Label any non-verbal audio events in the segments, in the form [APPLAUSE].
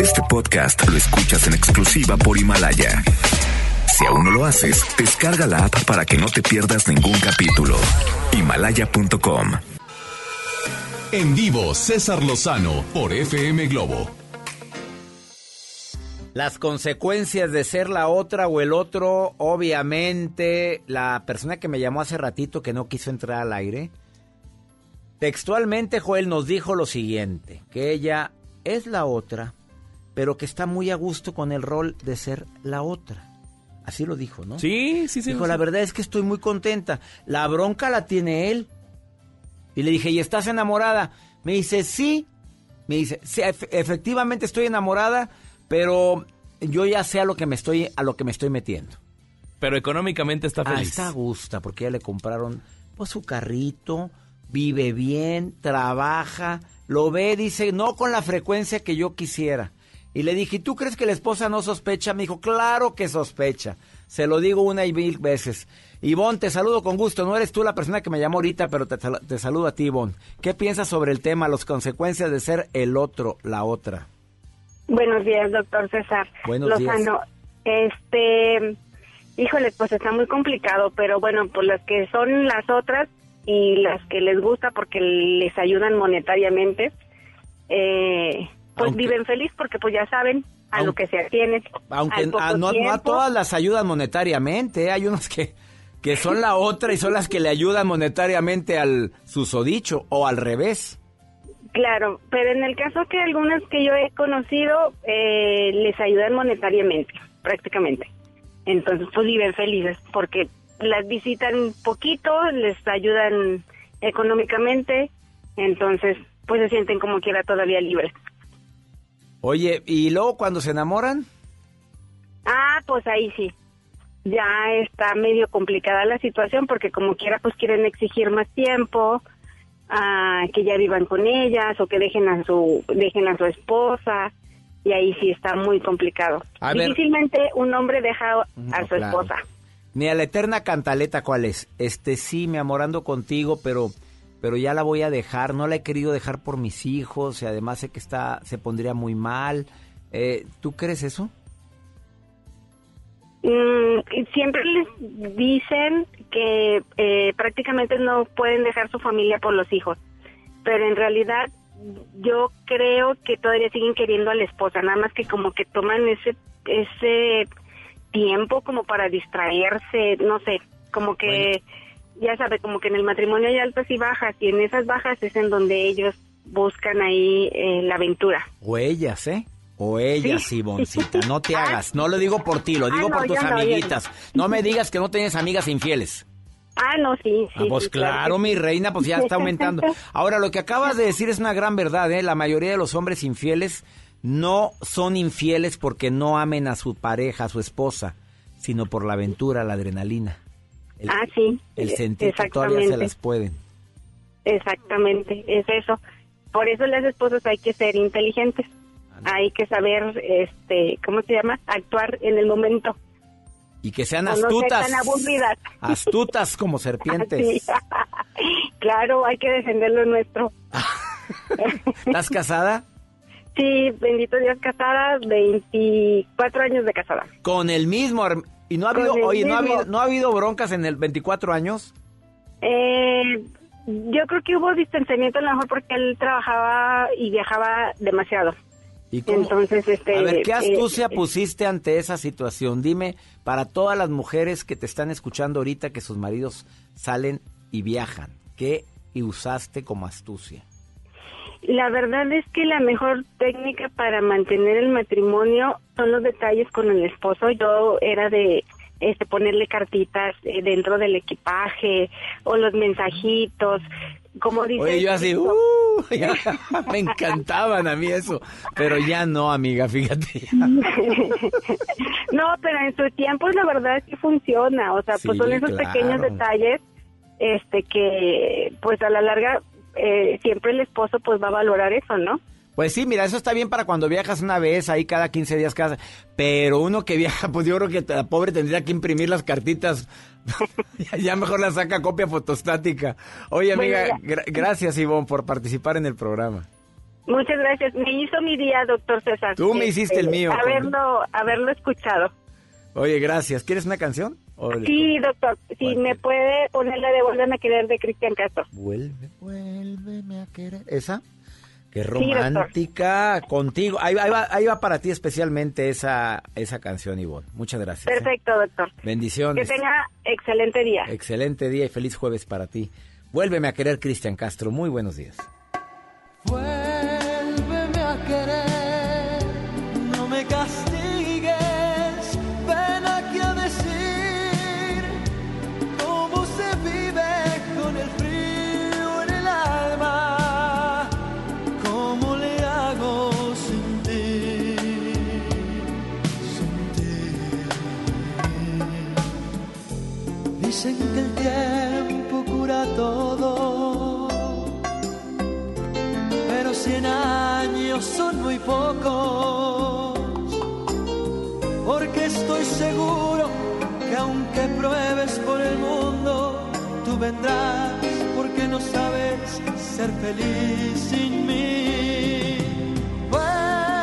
Este podcast lo escuchas en exclusiva por Himalaya. Si aún no lo haces, descarga la app para que no te pierdas ningún capítulo. Himalaya.com. En vivo, César Lozano por FM Globo. Las consecuencias de ser la otra o el otro, obviamente, la persona que me llamó hace ratito que no quiso entrar al aire, textualmente Joel nos dijo lo siguiente, que ella es la otra, pero que está muy a gusto con el rol de ser la otra. Así lo dijo, ¿no? Sí, sí, sí. Dijo, la verdad es que estoy muy contenta. La bronca la tiene él. Y le dije, ¿y estás enamorada? Me dice, sí. Me dice, sí, efectivamente estoy enamorada, pero yo ya sé a lo que me estoy, a lo que me estoy metiendo. Pero económicamente está feliz. Ah, está a gusto, porque ya le compraron pues, su carrito, vive bien, trabaja, lo ve, dice, no con la frecuencia que yo quisiera. Y le dije, ¿tú crees que la esposa no sospecha? Me dijo, claro que sospecha. Se lo digo una y mil veces. Ivonne, te saludo con gusto. No eres tú la persona que me llamó ahorita, pero te, te saludo a ti, Ivonne. ¿Qué piensas sobre el tema, las consecuencias de ser el otro, la otra? Buenos días, doctor César. Buenos Lozano. Este, híjole, pues está muy complicado, pero bueno, por las que son las otras y las que les gusta porque les ayudan monetariamente, eh, pues viven feliz porque pues ya saben a lo que se atienen. Aunque a, no, a todas las ayudan monetariamente, ¿eh? hay unos que, que son la otra y son las que le ayudan monetariamente al susodicho o al revés. Claro, pero en el caso que algunas que yo he conocido eh, les ayudan monetariamente, prácticamente. Entonces pues viven felices porque las visitan poquito, les ayudan económicamente, entonces pues se sienten como quiera todavía libres. Oye, ¿y luego cuando se enamoran? Ah, pues ahí sí. Ya está medio complicada la situación porque como quiera pues quieren exigir más tiempo, ah, que ya vivan con ellas o que dejen a su dejen a su esposa y ahí sí está muy complicado. Difícilmente un hombre deja a su esposa. Ni a la eterna cantaleta, ¿cuál es? Este sí, me amorando contigo, pero pero ya la voy a dejar, no la he querido dejar por mis hijos y además sé que está, se pondría muy mal. Eh, ¿Tú crees eso? Mm, siempre les dicen que eh, prácticamente no pueden dejar su familia por los hijos, pero en realidad yo creo que todavía siguen queriendo a la esposa, nada más que como que toman ese ese tiempo como para distraerse, no sé, como que ya sabe, como que en el matrimonio hay altas y bajas, y en esas bajas es en donde ellos buscan ahí eh, la aventura. O ellas, ¿eh? O ellas, ¿Sí? no te [LAUGHS] ah. hagas. No lo digo por ti, lo digo ah, por tus amiguitas. No, me digas que no tienes amigas infieles. Ah, no, sí. Ah, pues claro, mi reina, pues ya está aumentando. [LAUGHS] Ahora, lo que acabas de decir es una gran verdad, ¿eh? La mayoría de los hombres infieles no son infieles porque no amen a su pareja, a su esposa, sino por la aventura, la adrenalina ah, sí. El sentir que todavía se las pueden. Exactamente, es eso. Por eso las esposas hay que ser inteligentes. Hay que saber, este, ¿cómo se llama? Actuar en el momento. Y que sean astutas. No aburridas. Astutas como [LAUGHS] serpientes. [LAUGHS] claro, hay que defender lo nuestro. [LAUGHS] ¿Estás casada? Sí, bendito Dios, casada, 24 años de casada. Con el mismo ¿Y no ha habido, oye, no ha habido, no ha habido broncas en el 24 años? Eh, yo creo que hubo distanciamiento a lo mejor porque él trabajaba y viajaba demasiado. ¿Y Entonces, este, a ver, ¿qué astucia eh, pusiste ante esa situación? Dime, para todas las mujeres que te están escuchando ahorita que sus maridos salen y viajan, ¿qué usaste como astucia? La verdad es que la mejor técnica para mantener el matrimonio son los detalles con el esposo. Yo era de este ponerle cartitas eh, dentro del equipaje o los mensajitos, como dice. Oye, yo así, uh, [LAUGHS] me encantaban a mí eso, pero ya no, amiga, fíjate. [LAUGHS] no, pero en su tiempo la verdad es que funciona, o sea, pues son esos pequeños detalles este que pues a la larga eh, siempre el esposo pues va a valorar eso, ¿no? Pues sí, mira, eso está bien para cuando viajas una vez, ahí cada 15 días casa. Pero uno que viaja, [LAUGHS] pues yo creo que la pobre tendría que imprimir las cartitas. [LAUGHS] ya mejor la saca copia fotostática. Oye, amiga, gracias Ivonne por participar en el programa. Muchas gracias. Me hizo mi día, doctor César. Tú me hiciste el mío. Haberlo, haberlo escuchado. Oye, gracias. ¿Quieres una canción? Sí, doctor. Si me puede poner la de Vuelve a querer de Cristian Castro. Vuelve, vuélveme a querer. ¿Esa? Qué romántica contigo. Ahí, va, ahí va para ti especialmente esa, esa canción, Ivonne. Muchas gracias. ¿eh? Perfecto, doctor. Bendiciones. Que tenga excelente día. Excelente día y feliz jueves para ti. Vuélveme a querer, Cristian Castro. Muy buenos días. Vuélveme Dicen que el tiempo cura todo pero cien años son muy pocos, porque estoy seguro que aunque pruebes por el mundo, tú vendrás, porque no sabes ser feliz sin mí. Vuélveme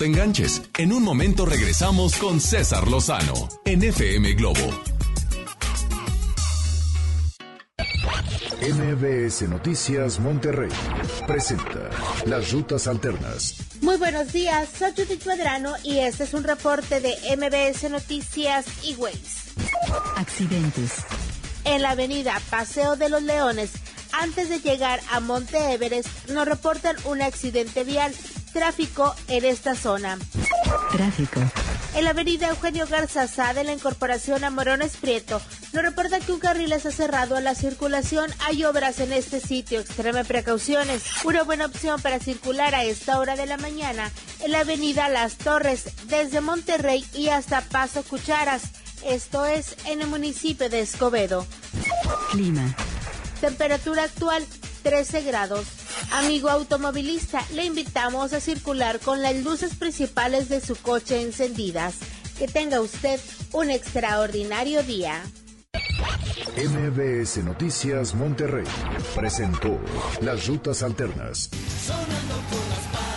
te enganches. En un momento regresamos con César Lozano en FM Globo. MBS Noticias Monterrey presenta Las Rutas Alternas. Muy buenos días, soy Judith Medrano y este es un reporte de MBS Noticias y Ways. Accidentes. En la avenida Paseo de los Leones, antes de llegar a Monte Everest, nos reportan un accidente vial. Tráfico en esta zona. Tráfico. En la avenida Eugenio Garza de la incorporación a Morones Prieto, nos reporta que un carril está cerrado a la circulación. Hay obras en este sitio, extreme precauciones. Una buena opción para circular a esta hora de la mañana en la avenida Las Torres, desde Monterrey y hasta Paso Cucharas. Esto es en el municipio de Escobedo. Clima. Temperatura actual 13 grados. Amigo automovilista, le invitamos a circular con las luces principales de su coche encendidas. Que tenga usted un extraordinario día. MBS Noticias Monterrey presentó Las Rutas Alternas.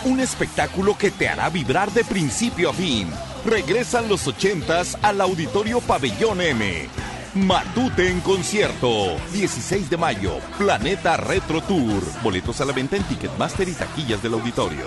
Un espectáculo que te hará vibrar de principio a fin. Regresan los ochentas al Auditorio Pabellón M. Matute en concierto. 16 de mayo. Planeta Retro Tour. Boletos a la venta en Ticketmaster y taquillas del auditorio.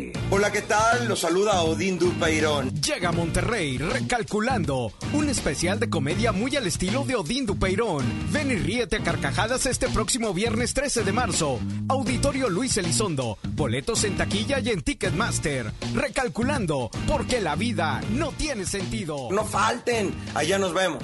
Hola, ¿qué tal? Los saluda Odín Dupeirón. Llega a Monterrey recalculando. Un especial de comedia muy al estilo de Odín Dupeirón. Ven y ríete a carcajadas este próximo viernes 13 de marzo. Auditorio Luis Elizondo. Boletos en taquilla y en Ticketmaster. Recalculando, porque la vida no tiene sentido. No falten. Allá nos vemos.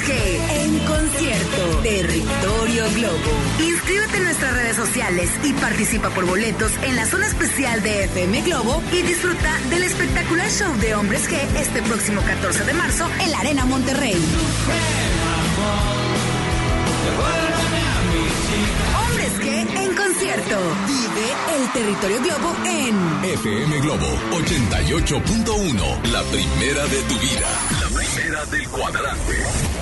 G en concierto. Territorio Globo. Inscríbete en nuestras redes sociales y participa por boletos en la zona especial de FM Globo y disfruta del espectacular show de Hombres G este próximo 14 de marzo en la Arena Monterrey. Hombres G en concierto. Vive el Territorio Globo en FM Globo 88.1, la primera de tu vida. La primera del cuadrante.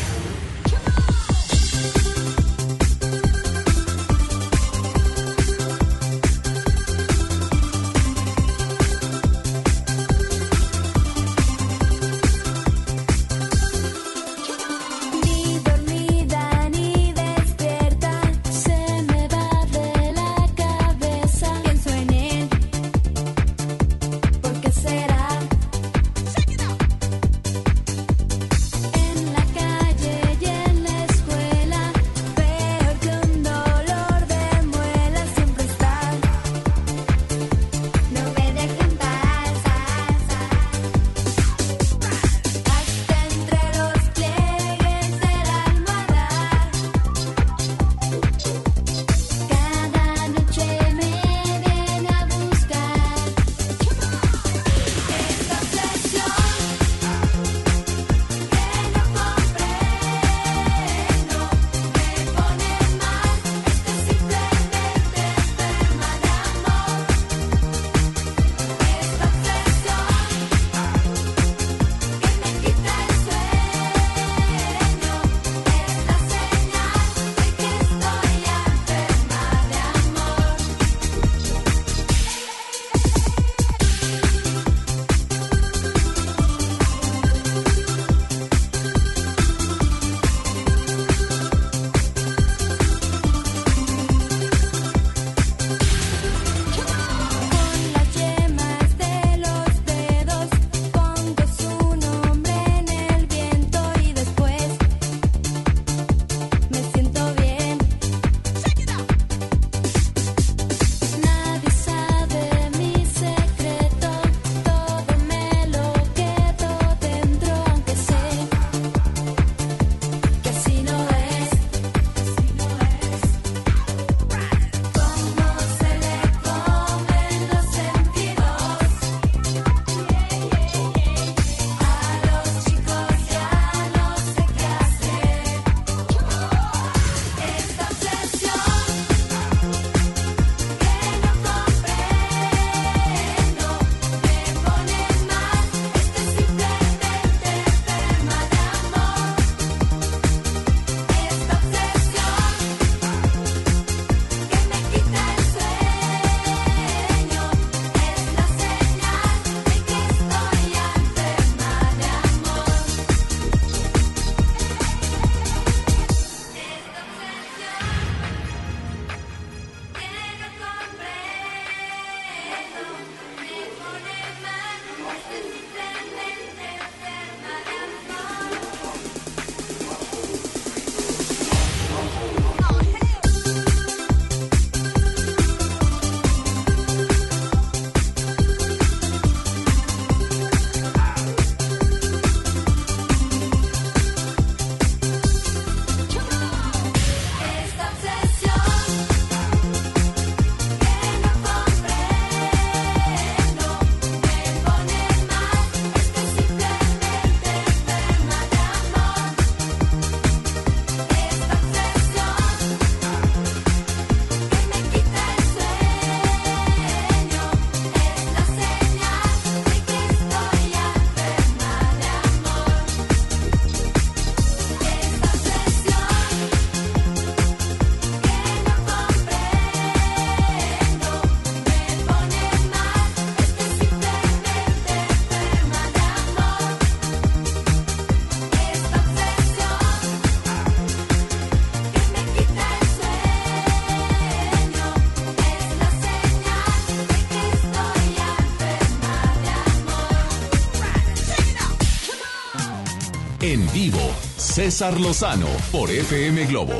Vivo, César Lozano por FM Globo.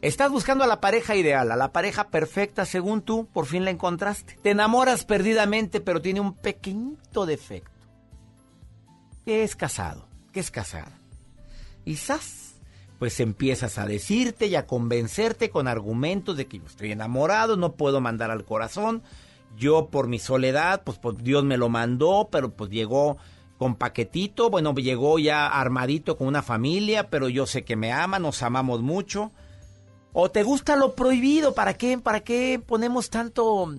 Estás buscando a la pareja ideal, a la pareja perfecta según tú, por fin la encontraste. Te enamoras perdidamente, pero tiene un pequeñito defecto. ¿Qué es casado? ¿Qué es casada? ¡zas! Pues empiezas a decirte y a convencerte con argumentos de que yo estoy enamorado, no puedo mandar al corazón. Yo por mi soledad, pues, pues Dios me lo mandó, pero pues llegó con paquetito, bueno, llegó ya armadito con una familia, pero yo sé que me ama, nos amamos mucho. ¿O te gusta lo prohibido? ¿Para qué, para qué ponemos tanto,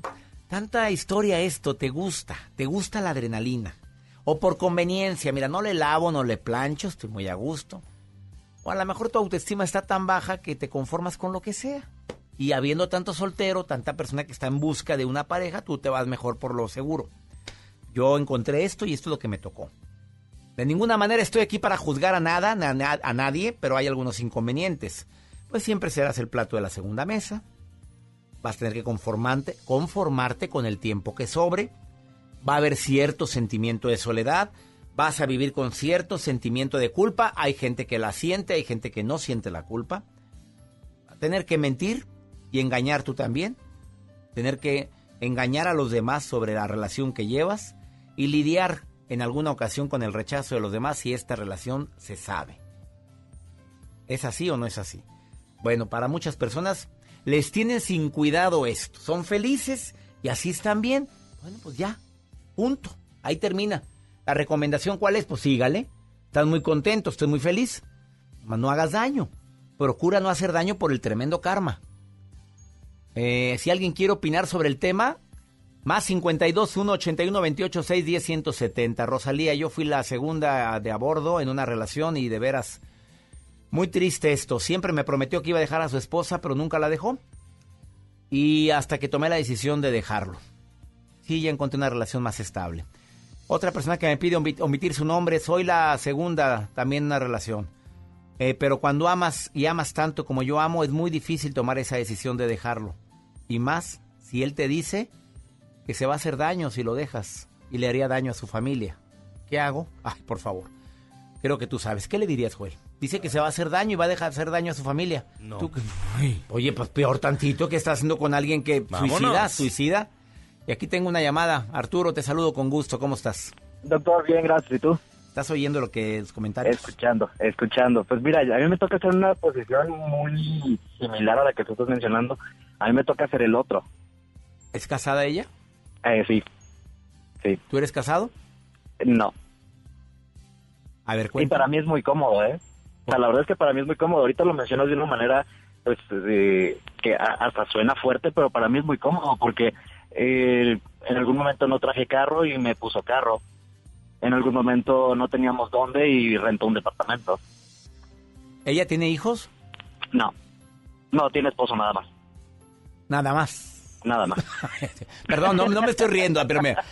tanta historia a esto? ¿Te gusta? ¿Te gusta la adrenalina? O por conveniencia, mira, no le lavo, no le plancho, estoy muy a gusto. O a lo mejor tu autoestima está tan baja que te conformas con lo que sea. Y habiendo tanto soltero, tanta persona que está en busca de una pareja, tú te vas mejor por lo seguro. Yo encontré esto y esto es lo que me tocó. De ninguna manera estoy aquí para juzgar a nada, a, nadie, pero hay algunos inconvenientes pues siempre serás el plato de la segunda mesa. Vas a tener que conformarte, conformarte con el tiempo que sobre. Va a haber cierto sentimiento de soledad. Vas a vivir con cierto sentimiento de culpa. Hay gente que la siente, hay gente que no siente la culpa. A tener que mentir y engañar tú también. Tener que engañar a los demás sobre la relación que llevas y lidiar en alguna ocasión con el rechazo de los demás si esta relación se sabe. ¿Es así o no es así? Bueno, para muchas personas les tienen sin cuidado esto. Son felices y así están bien. Bueno, pues ya, punto. Ahí termina. La recomendación cuál es? Pues sígale. Estás muy contento, estoy muy feliz. No hagas daño. Procura no hacer daño por el tremendo karma. Eh, si alguien quiere opinar sobre el tema, más 52 1 81 28 6 10 170. Rosalía, yo fui la segunda de a bordo en una relación y de veras muy triste esto. Siempre me prometió que iba a dejar a su esposa, pero nunca la dejó. Y hasta que tomé la decisión de dejarlo. Sí, ya encontré una relación más estable. Otra persona que me pide omitir su nombre, soy la segunda también en una relación. Eh, pero cuando amas y amas tanto como yo amo, es muy difícil tomar esa decisión de dejarlo. Y más si él te dice que se va a hacer daño si lo dejas y le haría daño a su familia. ¿Qué hago? Ay, por favor. Creo que tú sabes. ¿Qué le dirías, Joel? Dice que se va a hacer daño y va a dejar hacer daño a su familia. No. Oye, pues peor tantito que está haciendo con alguien que suicida, suicida. Y aquí tengo una llamada. Arturo, te saludo con gusto. ¿Cómo estás? Doctor, bien, gracias. ¿Y tú? ¿Estás oyendo lo que los comentarios? Escuchando, escuchando. Pues mira, a mí me toca hacer una posición muy similar a la que tú estás mencionando. A mí me toca hacer el otro. ¿Es casada ella? Eh, sí. Sí. ¿Tú eres casado? No. A ver, Y para mí es muy cómodo, ¿eh? O sea, la verdad es que para mí es muy cómodo. Ahorita lo mencionas de una manera, pues, que hasta suena fuerte, pero para mí es muy cómodo porque eh, en algún momento no traje carro y me puso carro. En algún momento no teníamos dónde y rentó un departamento. ¿Ella tiene hijos? No. No, tiene esposo nada más. Nada más. Nada más. [LAUGHS] Perdón, no, no, me estoy riendo, pero mira,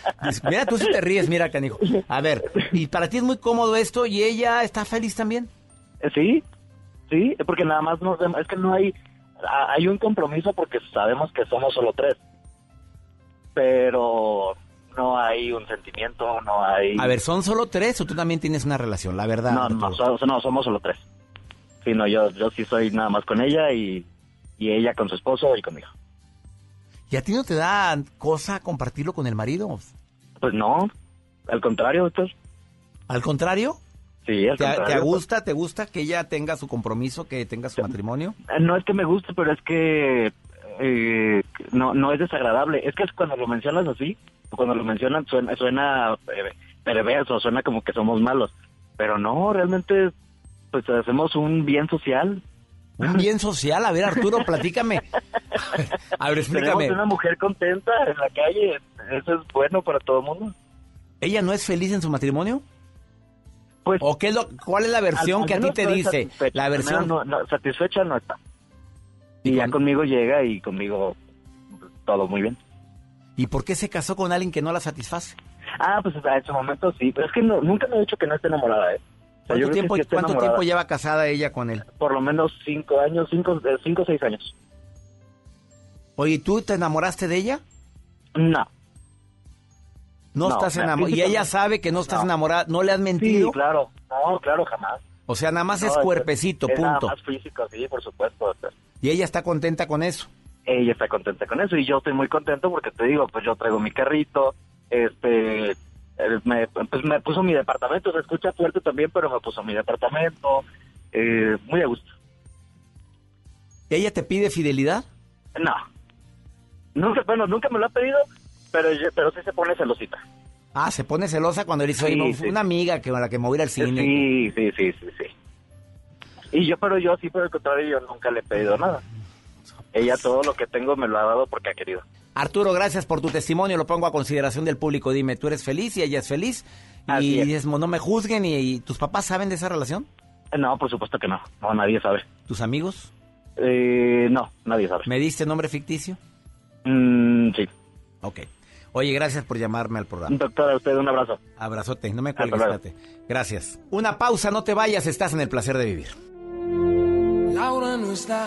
mira, tú sí te ríes, mira, canijo. A ver, ¿y para ti es muy cómodo esto y ella está feliz también? Sí, sí, porque nada más nos es que no hay hay un compromiso porque sabemos que somos solo tres, pero no hay un sentimiento, no hay. A ver, ¿son solo tres o tú también tienes una relación? La verdad. No, no, no, somos solo tres. Sí, no, yo, yo sí soy nada más con ella y, y ella con su esposo y conmigo. ¿Y a ti no te da cosa compartirlo con el marido? Pues no, al contrario, doctor. ¿Al contrario? Sí, al ¿Te, contrario. ¿Te gusta, te gusta que ella tenga su compromiso, que tenga su matrimonio? No es que me guste, pero es que eh, no, no es desagradable. Es que cuando lo mencionas así, cuando lo mencionan suena, suena eh, perverso, suena como que somos malos. Pero no, realmente pues hacemos un bien social. Un bien social. A ver, Arturo, platícame. A ver, explícame. Tenemos una mujer contenta en la calle. Eso es bueno para todo el mundo. ¿Ella no es feliz en su matrimonio? Pues, ¿O qué es lo, cuál es la versión al- al que a ti te no dice? La versión... No, no, no, satisfecha no está. Y ya conmigo llega y conmigo todo muy bien. ¿Y por qué se casó con alguien que no la satisface? Ah, pues a ese momento sí. Pero es que no- nunca me he dicho que no esté enamorada, ¿eh? ¿Cuánto, tiempo, cuánto lleva casada ella con él? Por lo menos cinco años, cinco, cinco o seis años. Oye, ¿tú te enamoraste de ella? No. No, No, estás enamorado. Y ella sabe que no estás No. enamorada. ¿No le has mentido? Sí, claro. No, claro, jamás. O sea, nada más No, es cuerpecito, es nada punto. más físico, sí, por supuesto. doctor. Y ella está contenta con eso. Ella está contenta con eso y yo estoy muy contento porque te digo, pues yo traigo mi carrito, este, me, pues me puso mi departamento, se escucha fuerte también, pero me puso mi departamento, eh, muy a gusto. ¿Ella te pide fidelidad? No, nunca, bueno, nunca me lo ha pedido, pero, yo- pero sí se pone celosita. Ah, se pone celosa cuando le dice, Sí, "Oye, sí. una amiga que, a la que me voy a ir al cine. Sí, sí, sí, sí, sí. Y yo, pero yo sí, por el contrario, yo nunca le he pedido nada. Ella todo lo que tengo me lo ha dado porque ha querido. Arturo, gracias por tu testimonio. Lo pongo a consideración del público. Dime, ¿tú eres feliz y ella es feliz? Así y es. dices, no me juzguen. Y, y tus papás saben de esa relación? No, por supuesto que no. No, nadie sabe. ¿Tus amigos? Eh, no, nadie sabe. ¿Me diste nombre ficticio? Mm, sí. Ok. Oye, gracias por llamarme al programa. Doctor, a usted un abrazo. Abrazote, no me cuelgues. Gracias. Una pausa, no te vayas, estás en el placer de vivir. Laura no está,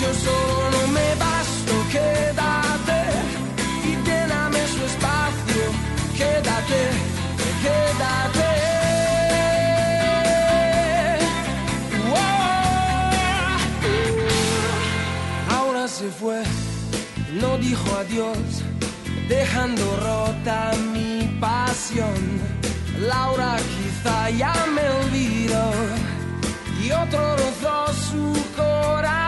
Yo solo me basto, quédate y lléname su espacio, quédate, quédate. Wow. Ahora se fue, no dijo adiós, dejando rota mi pasión. Laura quizá ya me olvidó y otro rozó su corazón.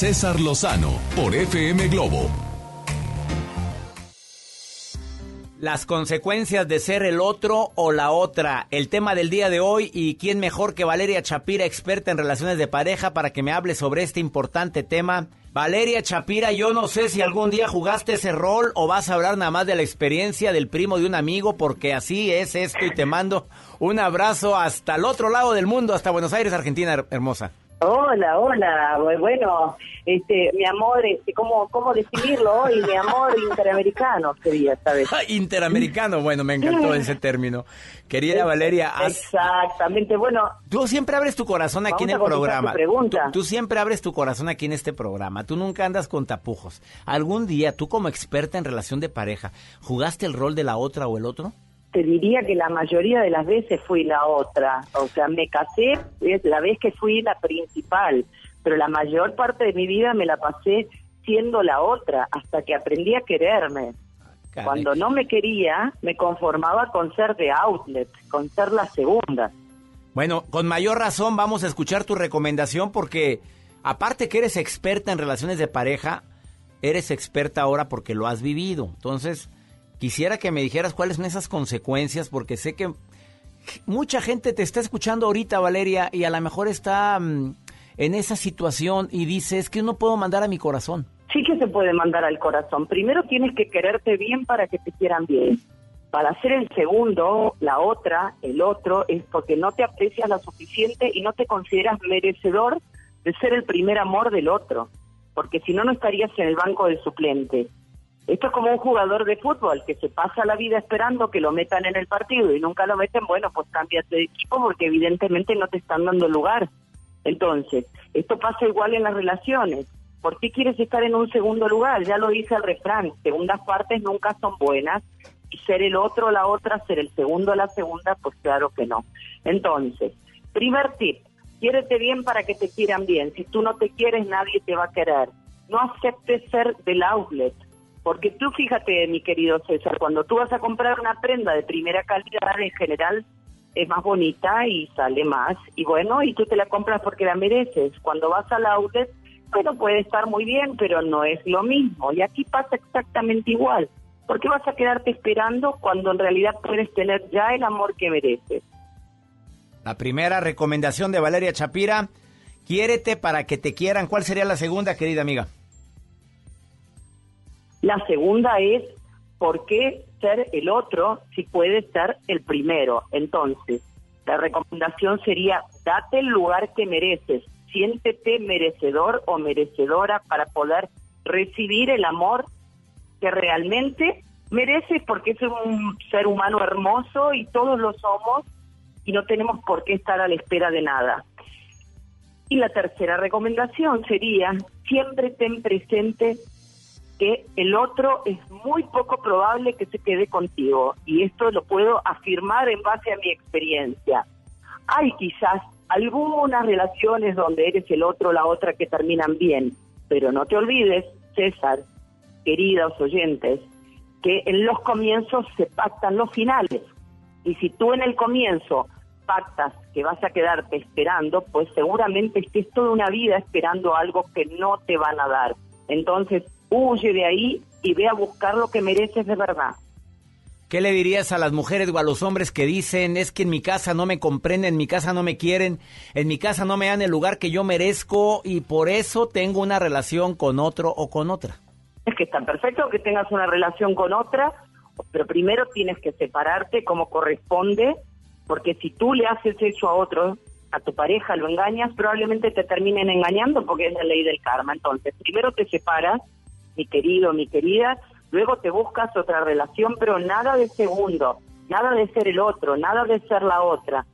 César Lozano por FM Globo. Las consecuencias de ser el otro o la otra. El tema del día de hoy y quién mejor que Valeria Chapira, experta en relaciones de pareja, para que me hable sobre este importante tema. Valeria Chapira, yo no sé si algún día jugaste ese rol o vas a hablar nada más de la experiencia del primo de un amigo, porque así es esto y te mando un abrazo hasta el otro lado del mundo, hasta Buenos Aires, Argentina her- hermosa. Hola, hola, Bu- bueno, este, mi amor, este, ¿cómo, cómo definirlo hoy? Mi amor interamericano sería, ¿sabes? [LAUGHS] Interamericano, bueno, me encantó [LAUGHS] ese término. Querida Valeria, Exactamente, bueno. Tú siempre abres tu corazón aquí en el programa. tu pregunta. Tú, tú siempre abres tu corazón aquí en este programa. Tú nunca andas con tapujos. ¿Algún día, tú como experta en relación de pareja, jugaste el rol de la otra o el otro? Te diría que la mayoría de las veces fui la otra, o sea, me casé, es la vez que fui la principal, pero la mayor parte de mi vida me la pasé siendo la otra, hasta que aprendí a quererme. Cuando no me quería, me conformaba con ser de outlet, con ser la segunda. Bueno, con mayor razón vamos a escuchar tu recomendación porque aparte que eres experta en relaciones de pareja, eres experta ahora porque lo has vivido. Entonces, quisiera que me dijeras cuáles son esas consecuencias porque sé que mucha gente te está escuchando ahorita, Valeria, y a lo mejor está mm, en esa situación y dice, es que no puedo mandar a mi corazón. Sí que se puede mandar al corazón. Primero tienes que quererte bien para que te quieran bien. Para ser el segundo, la otra, el otro, es porque no te aprecias lo suficiente y no te consideras merecedor de ser el primer amor del otro. Porque si no, no estarías en el banco del suplente. Esto es como un jugador de fútbol que se pasa la vida esperando que lo metan en el partido y nunca lo meten, bueno, pues cámbiate de equipo porque evidentemente no te están dando lugar. Entonces, esto pasa igual en las relaciones. ¿Por qué quieres estar en un segundo lugar? Ya lo dice el refrán, segundas partes nunca son buenas y ser el otro la otra, ser el segundo la segunda, pues claro que no. Entonces, primer tip, quiérete bien para que te quieran bien. Si tú no te quieres, nadie te va a querer. No aceptes ser del outlet, porque tú fíjate, mi querido César, cuando tú vas a comprar una prenda de primera calidad, en general es más bonita y sale más. Y bueno, y tú te la compras porque la mereces. Cuando vas al outlet, bueno, puede estar muy bien, pero no es lo mismo. Y aquí pasa exactamente igual. ¿Por qué vas a quedarte esperando cuando en realidad puedes tener ya el amor que mereces? La primera recomendación de Valeria Chapira, quiérete para que te quieran. ¿Cuál sería la segunda, querida amiga? La segunda es, ¿por qué ser el otro si puedes ser el primero? Entonces, la recomendación sería, date el lugar que mereces, siéntete merecedor o merecedora para poder recibir el amor que realmente mereces porque es un ser humano hermoso y todos lo somos y no tenemos por qué estar a la espera de nada. Y la tercera recomendación sería, siempre ten presente que el otro es muy poco probable que se quede contigo. Y esto lo puedo afirmar en base a mi experiencia. Hay quizás algunas relaciones donde eres el otro o la otra que terminan bien, pero no te olvides, César, queridos oyentes, que en los comienzos se pactan los finales. Y si tú en el comienzo pactas que vas a quedarte esperando, pues seguramente estés toda una vida esperando algo que no te van a dar. Entonces, huye de ahí y ve a buscar lo que mereces de verdad. ¿Qué le dirías a las mujeres o a los hombres que dicen es que en mi casa no me comprenden, en mi casa no me quieren, en mi casa no me dan el lugar que yo merezco y por eso tengo una relación con otro o con otra? Es que está perfecto que tengas una relación con otra, pero primero tienes que separarte como corresponde, porque si tú le haces eso a otro, a tu pareja lo engañas, probablemente te terminen engañando porque es la ley del karma. Entonces, primero te separas, mi querido, mi querida, luego te buscas otra relación, pero nada de segundo, nada de ser el otro, nada de ser la otra.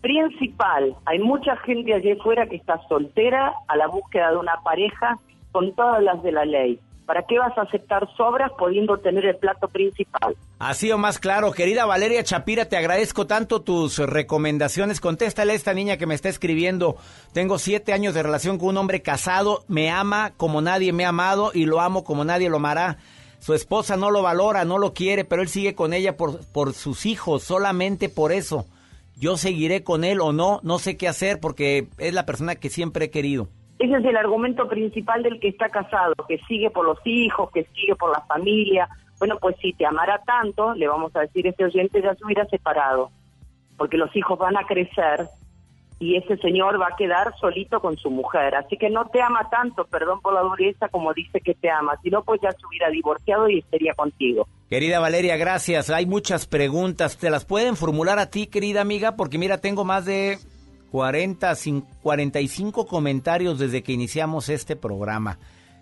Principal, hay mucha gente allí afuera que está soltera a la búsqueda de una pareja con todas las de la ley. ¿Para qué vas a aceptar sobras pudiendo tener el plato principal? Ha sido más claro. Querida Valeria Chapira, te agradezco tanto tus recomendaciones. Contéstale a esta niña que me está escribiendo. Tengo siete años de relación con un hombre casado. Me ama como nadie me ha amado y lo amo como nadie lo amará. Su esposa no lo valora, no lo quiere, pero él sigue con ella por, por sus hijos, solamente por eso. Yo seguiré con él o no, no sé qué hacer porque es la persona que siempre he querido. Ese es el argumento principal del que está casado, que sigue por los hijos, que sigue por la familia, Bueno, pues si te amara tanto, le vamos a decir, este oyente ya se hubiera separado, porque los hijos van a crecer y ese señor va a quedar solito con su mujer. Así que no te ama tanto, perdón por la dureza, como dice que te ama, si no, pues ya se hubiera divorciado y estaría contigo. Querida Valeria, gracias. Hay muchas preguntas. ¿Te las pueden formular a ti, querida amiga? Porque mira, tengo más de 40, 45 comentarios desde que iniciamos este programa.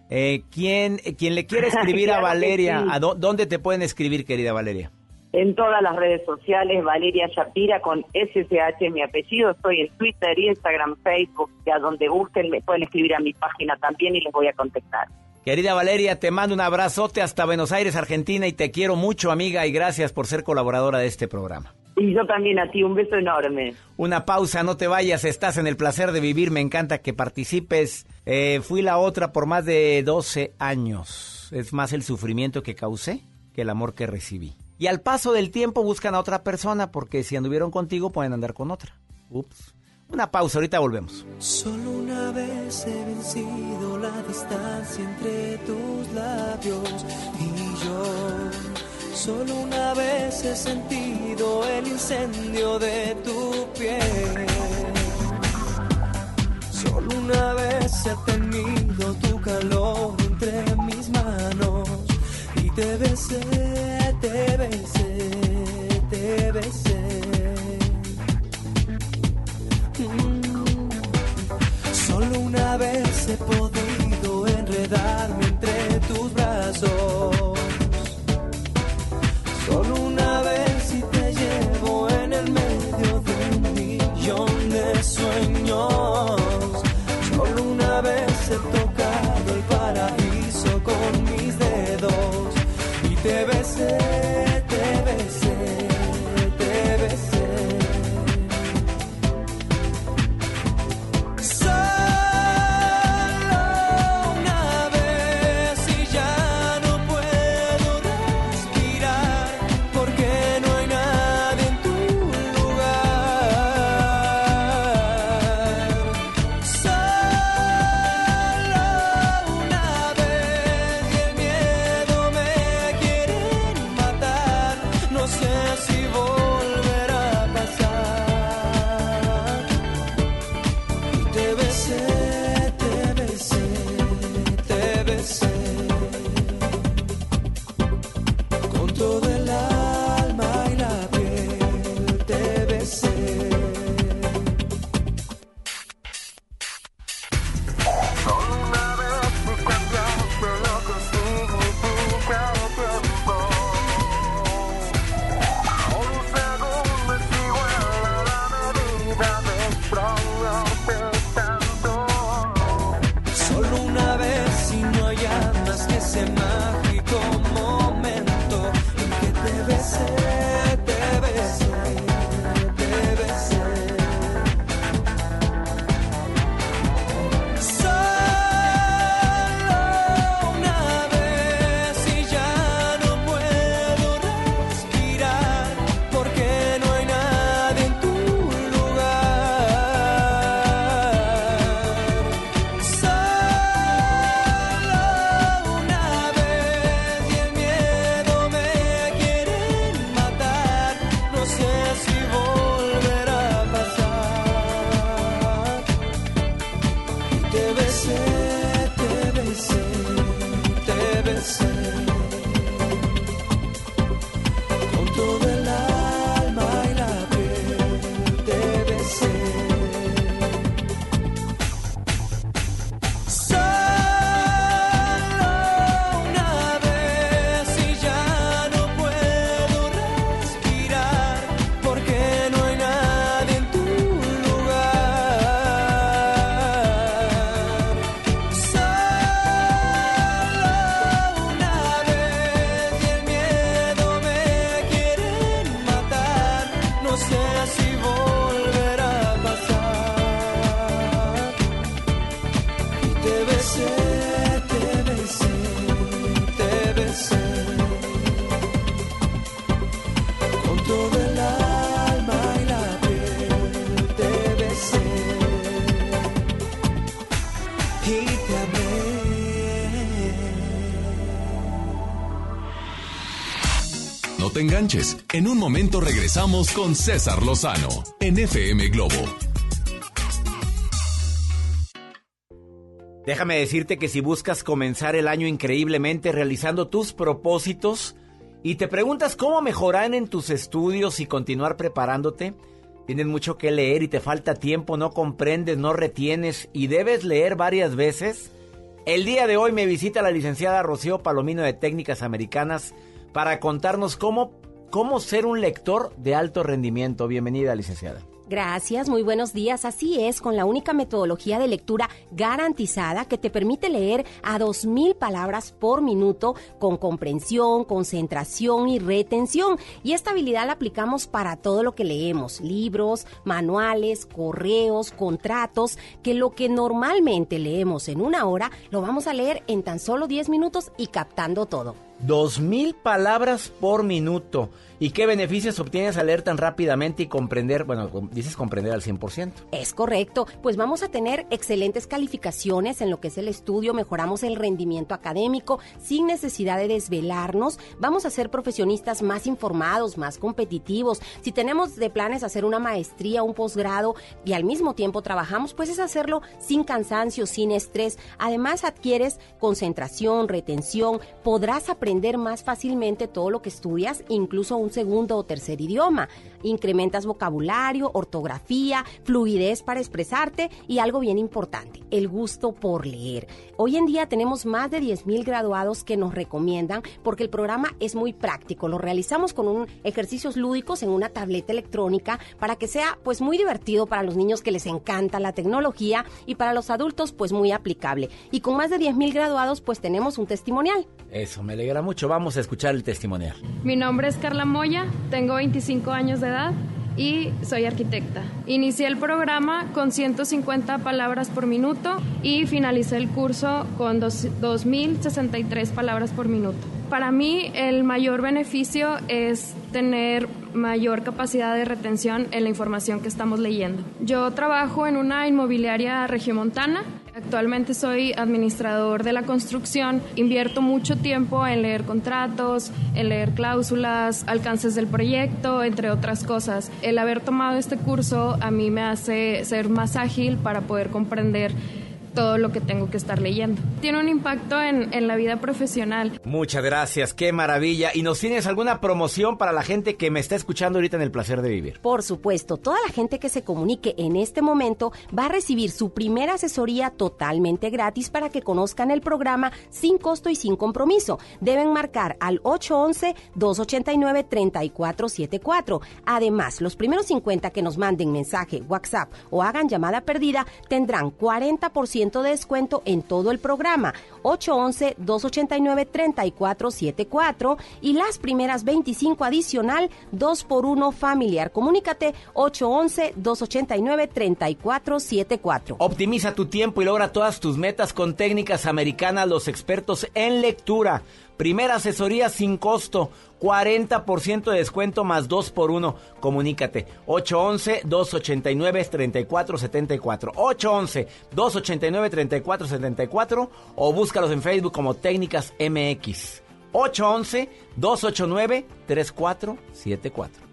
Eh, ¿quién, ¿Quién le quiere [LAUGHS] escribir a Claro que Valeria? sí. ¿A dó- ¿Dónde te pueden escribir, querida Valeria? En todas las redes sociales, Valeria Shapira con SSH, mi apellido. Estoy en Twitter, Instagram, Facebook, ya donde gusten, me pueden escribir a mi página también y les voy a contestar. Querida Valeria, te mando un abrazote hasta Buenos Aires, Argentina, y te quiero mucho, amiga, y gracias por ser colaboradora de este programa. Y yo también a ti, un beso enorme. Una pausa, no te vayas, estás en el placer de vivir, me encanta que participes. Eh, fui la otra por más de 12 años. Es más el sufrimiento que causé que el amor que recibí. Y al paso del tiempo buscan a otra persona porque si anduvieron contigo pueden andar con otra. Ups. Una pausa, ahorita volvemos. Solo una vez he vencido la distancia entre tus labios y yo. Solo una vez he sentido el incendio de tu piel. Solo una vez he tenido tu calor entre mis manos y te besé, te besé, te besé. Mm. Solo una vez he podido enredarme En un momento regresamos con César Lozano en FM Globo. Déjame decirte que si buscas comenzar el año increíblemente realizando tus propósitos y te preguntas cómo mejorar en tus estudios y continuar preparándote, tienes mucho que leer y te falta tiempo, no comprendes, no retienes y debes leer varias veces, el día de hoy me visita la licenciada Rocío Palomino de Técnicas Americanas para contarnos cómo, cómo ser un lector de alto rendimiento. Bienvenida, licenciada. Gracias, muy buenos días. Así es, con la única metodología de lectura garantizada que te permite leer a 2.000 palabras por minuto con comprensión, concentración y retención. Y esta habilidad la aplicamos para todo lo que leemos, libros, manuales, correos, contratos, que lo que normalmente leemos en una hora lo vamos a leer en tan solo 10 minutos y captando todo. Dos mil palabras por minuto. ¿Y qué beneficios obtienes al leer tan rápidamente y comprender? Bueno, dices comprender al 100%. Es correcto, pues vamos a tener excelentes calificaciones en lo que es el estudio, mejoramos el rendimiento académico sin necesidad de desvelarnos, vamos a ser profesionistas más informados, más competitivos. Si tenemos de planes hacer una maestría, un posgrado y al mismo tiempo trabajamos, pues es hacerlo sin cansancio, sin estrés. Además adquieres concentración, retención, podrás aprender más fácilmente todo lo que estudias, incluso un segundo o tercer idioma. Incrementas vocabulario, ortografía, fluidez para expresarte y algo bien importante, el gusto por leer. Hoy en día tenemos más de 10.000 graduados que nos recomiendan porque el programa es muy práctico. Lo realizamos con un ejercicios lúdicos en una tableta electrónica para que sea pues muy divertido para los niños que les encanta la tecnología y para los adultos pues muy aplicable. Y con más de 10.000 graduados pues tenemos un testimonial. Eso me alegra mucho. Vamos a escuchar el testimonial. Mi nombre es Carla Moya, tengo 25 años de edad y soy arquitecta. Inicié el programa con 150 palabras por minuto y finalicé el curso con 2.063 palabras por minuto. Para mí el mayor beneficio es tener mayor capacidad de retención en la información que estamos leyendo. Yo trabajo en una inmobiliaria regiomontana. Actualmente soy administrador de la construcción. Invierto mucho tiempo en leer contratos, en leer cláusulas, alcances del proyecto, entre otras cosas. El haber tomado este curso a mí me hace ser más ágil para poder comprender todo lo que tengo que estar leyendo. Tiene un impacto en, en, la vida profesional. Muchas gracias, qué maravilla. ¿Y nos tienes alguna promoción para la gente que me está escuchando ahorita en el placer de vivir? Por supuesto, toda la gente que se comunique en este momento va a recibir su primera asesoría totalmente gratis para que conozcan el programa sin costo y sin compromiso. Deben marcar al 811-289-3474. Además, los primeros 50 que nos manden mensaje, WhatsApp o hagan llamada perdida tendrán 40% de descuento en todo el programa. 811-289-3474 y las primeras 25 adicional 2 por 1 familiar. Comunícate 811-289-3474. Optimiza tu tiempo y logra todas tus metas con técnicas americanas, los expertos en lectura. Primera asesoría sin costo. 40% de descuento más 2 por 1. Comunícate. 811-289-3474. 811-289-3474 o búscalos en Facebook como Técnicas MX. 811-289-3474.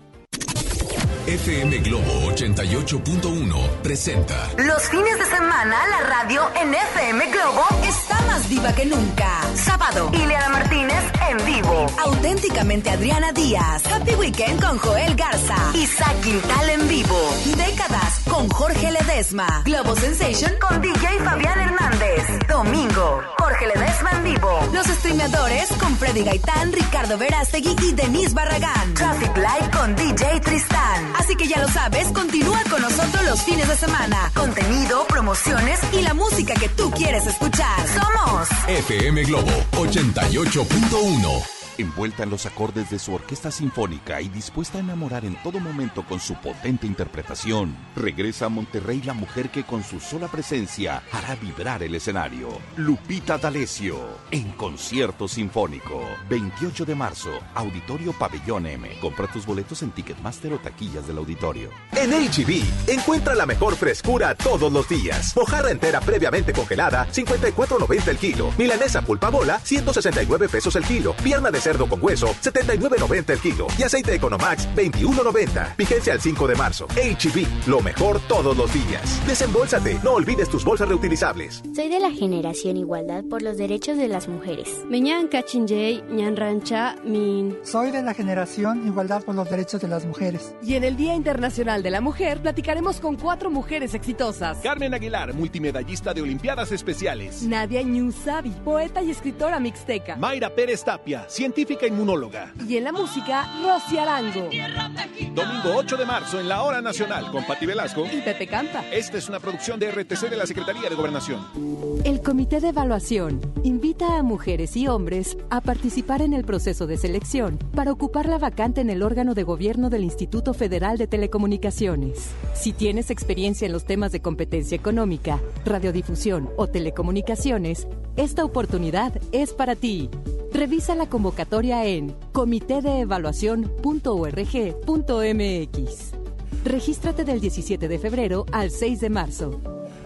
FM Globo 88.1 presenta. Los fines de semana la radio en FM Globo está más viva que nunca. Sábado, Ileana Martínez en vivo. Auténticamente Adriana Díaz. Happy Weekend con Joel Garza. Isaac Quintal en vivo. Décadas con Jorge Ledesma. Globo Sensation con DJ Fabián Hernández. Domingo, Jorge Ledesma en vivo. Los streameadores con Freddy Gaitán, Ricardo Verástegui y Denise Barragán. Traffic Light con DJ Tristán. Así que ya lo sabes, continúa con nosotros los fines de semana. Contenido, promociones y la música que tú quieres escuchar. Somos FM Globo 88.1. Envuelta en los acordes de su orquesta sinfónica y dispuesta a enamorar en todo momento con su potente interpretación, regresa a Monterrey la mujer que con su sola presencia hará vibrar el escenario. Lupita D'Alessio, en concierto sinfónico. 28 de marzo, Auditorio Pabellón M. Compra tus boletos en Ticketmaster o taquillas del auditorio. En HB, encuentra la mejor frescura todos los días. Mojarra entera previamente congelada, 54.90 el kilo. Milanesa pulpa bola, 169 pesos el kilo. Pierna de cerdo con hueso, 79.90 el kilo. Y aceite Economax, 21.90. Vigencia al 5 de marzo. HB, E lo mejor todos los días. Desembolsate, no olvides tus bolsas reutilizables. Soy de la generación Igualdad por los Derechos de las Mujeres. Meñan Kachinjay, Ñan Rancha, Min. Soy de la generación Igualdad por los Derechos de las Mujeres. Y en el Día Internacional de la Mujer platicaremos con cuatro mujeres exitosas. Carmen Aguilar, multimedallista de Olimpiadas Especiales. Nadia Ñusabi, poeta y escritora mixteca. Mayra Pérez Tapia, científica inmunóloga. Y en la música, Rosy Arango. Domingo 8 de marzo en la Hora Nacional con Pati Velasco. Y Pepe Canta. Esta es una producción de RTC de la Secretaría de Gobernación. El Comité de Evaluación invita a mujeres y hombres a participar en el proceso de selección para ocupar la vacante en el órgano de gobierno del Instituto Federal de Telecomunicaciones. Si tienes experiencia en los temas de competencia económica, radiodifusión o telecomunicaciones, esta oportunidad es para ti. Revisa la convocatoria en comitedeevaluación.org.mx. Regístrate del 17 de febrero al 6 de marzo.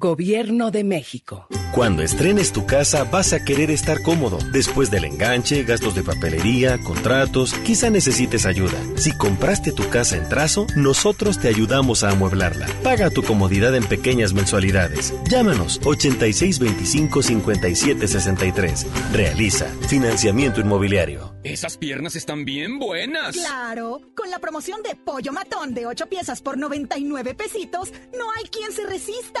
Gobierno de México. Cuando estrenes tu casa vas a querer estar cómodo. Después del enganche, gastos de papelería, contratos, quizá necesites ayuda. Si compraste tu casa en trazo, nosotros te ayudamos a amueblarla. Paga tu comodidad en pequeñas mensualidades. Llámanos 8625-5763. Realiza financiamiento inmobiliario. Esas piernas están bien buenas. Claro, con la promoción de pollo matón de 8 piezas por 99 pesitos, no hay quien se resista.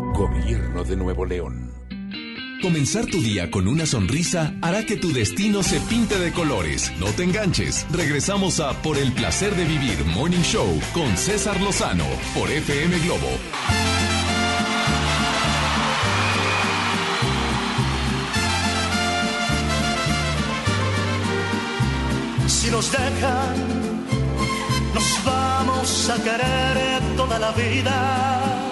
Gobierno de Nuevo León. Comenzar tu día con una sonrisa hará que tu destino se pinte de colores. No te enganches. Regresamos a Por el placer de vivir Morning Show con César Lozano por FM Globo. Si nos dejan, nos vamos a querer toda la vida.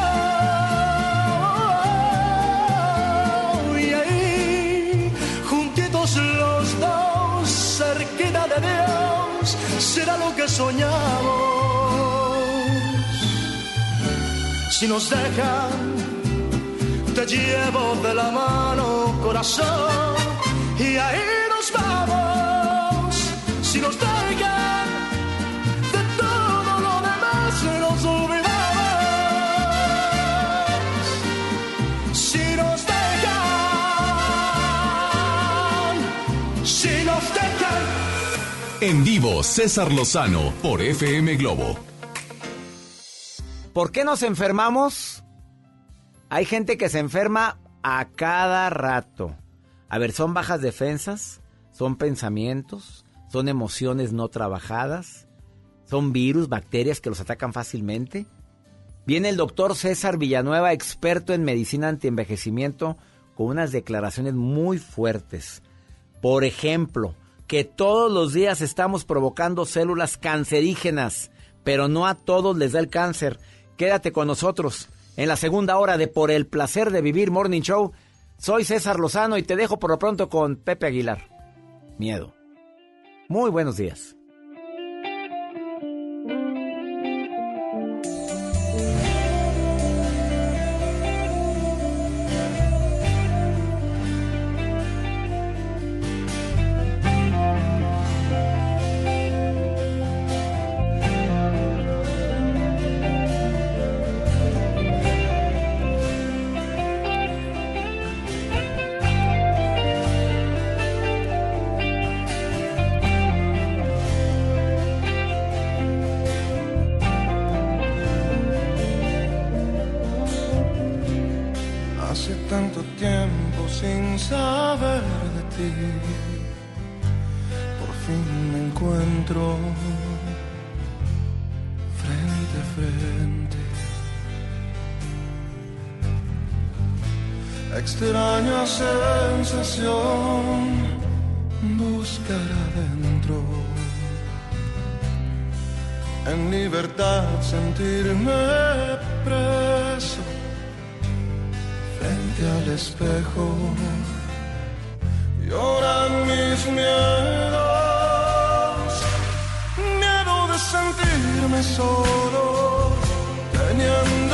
Será lo que soñamos. Si nos dejan, te llevo de la mano, corazón, y ahí nos vamos, En vivo, César Lozano por FM Globo. ¿Por qué nos enfermamos? Hay gente que se enferma a cada rato. A ver, ¿son bajas defensas? ¿Son pensamientos? ¿Son emociones no trabajadas? ¿Son virus, bacterias que los atacan fácilmente? Viene el doctor César Villanueva, experto en medicina antienvejecimiento, con unas declaraciones muy fuertes. Por ejemplo, que todos los días estamos provocando células cancerígenas, pero no a todos les da el cáncer. Quédate con nosotros en la segunda hora de Por el placer de vivir Morning Show. Soy César Lozano y te dejo por lo pronto con Pepe Aguilar. Miedo. Muy buenos días. Sensación buscar adentro. En libertad sentirme preso frente al espejo lloran mis miedos miedo de sentirme solo teniéndote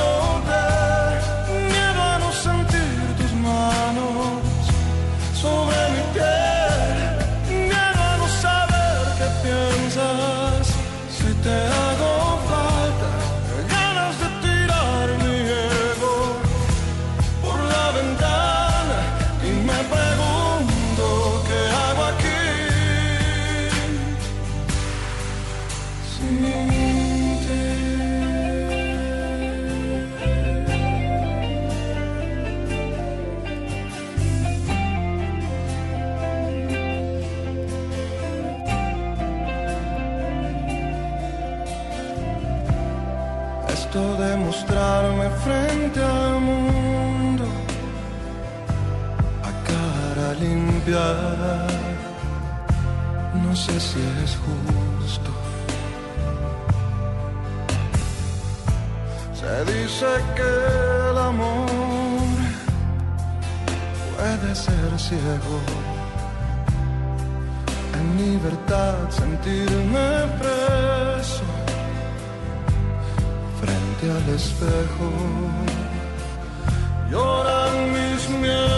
no sé si es justo. Se dice que el amor puede ser ciego. En libertad sentirme preso frente al espejo. Lloran mis miedos,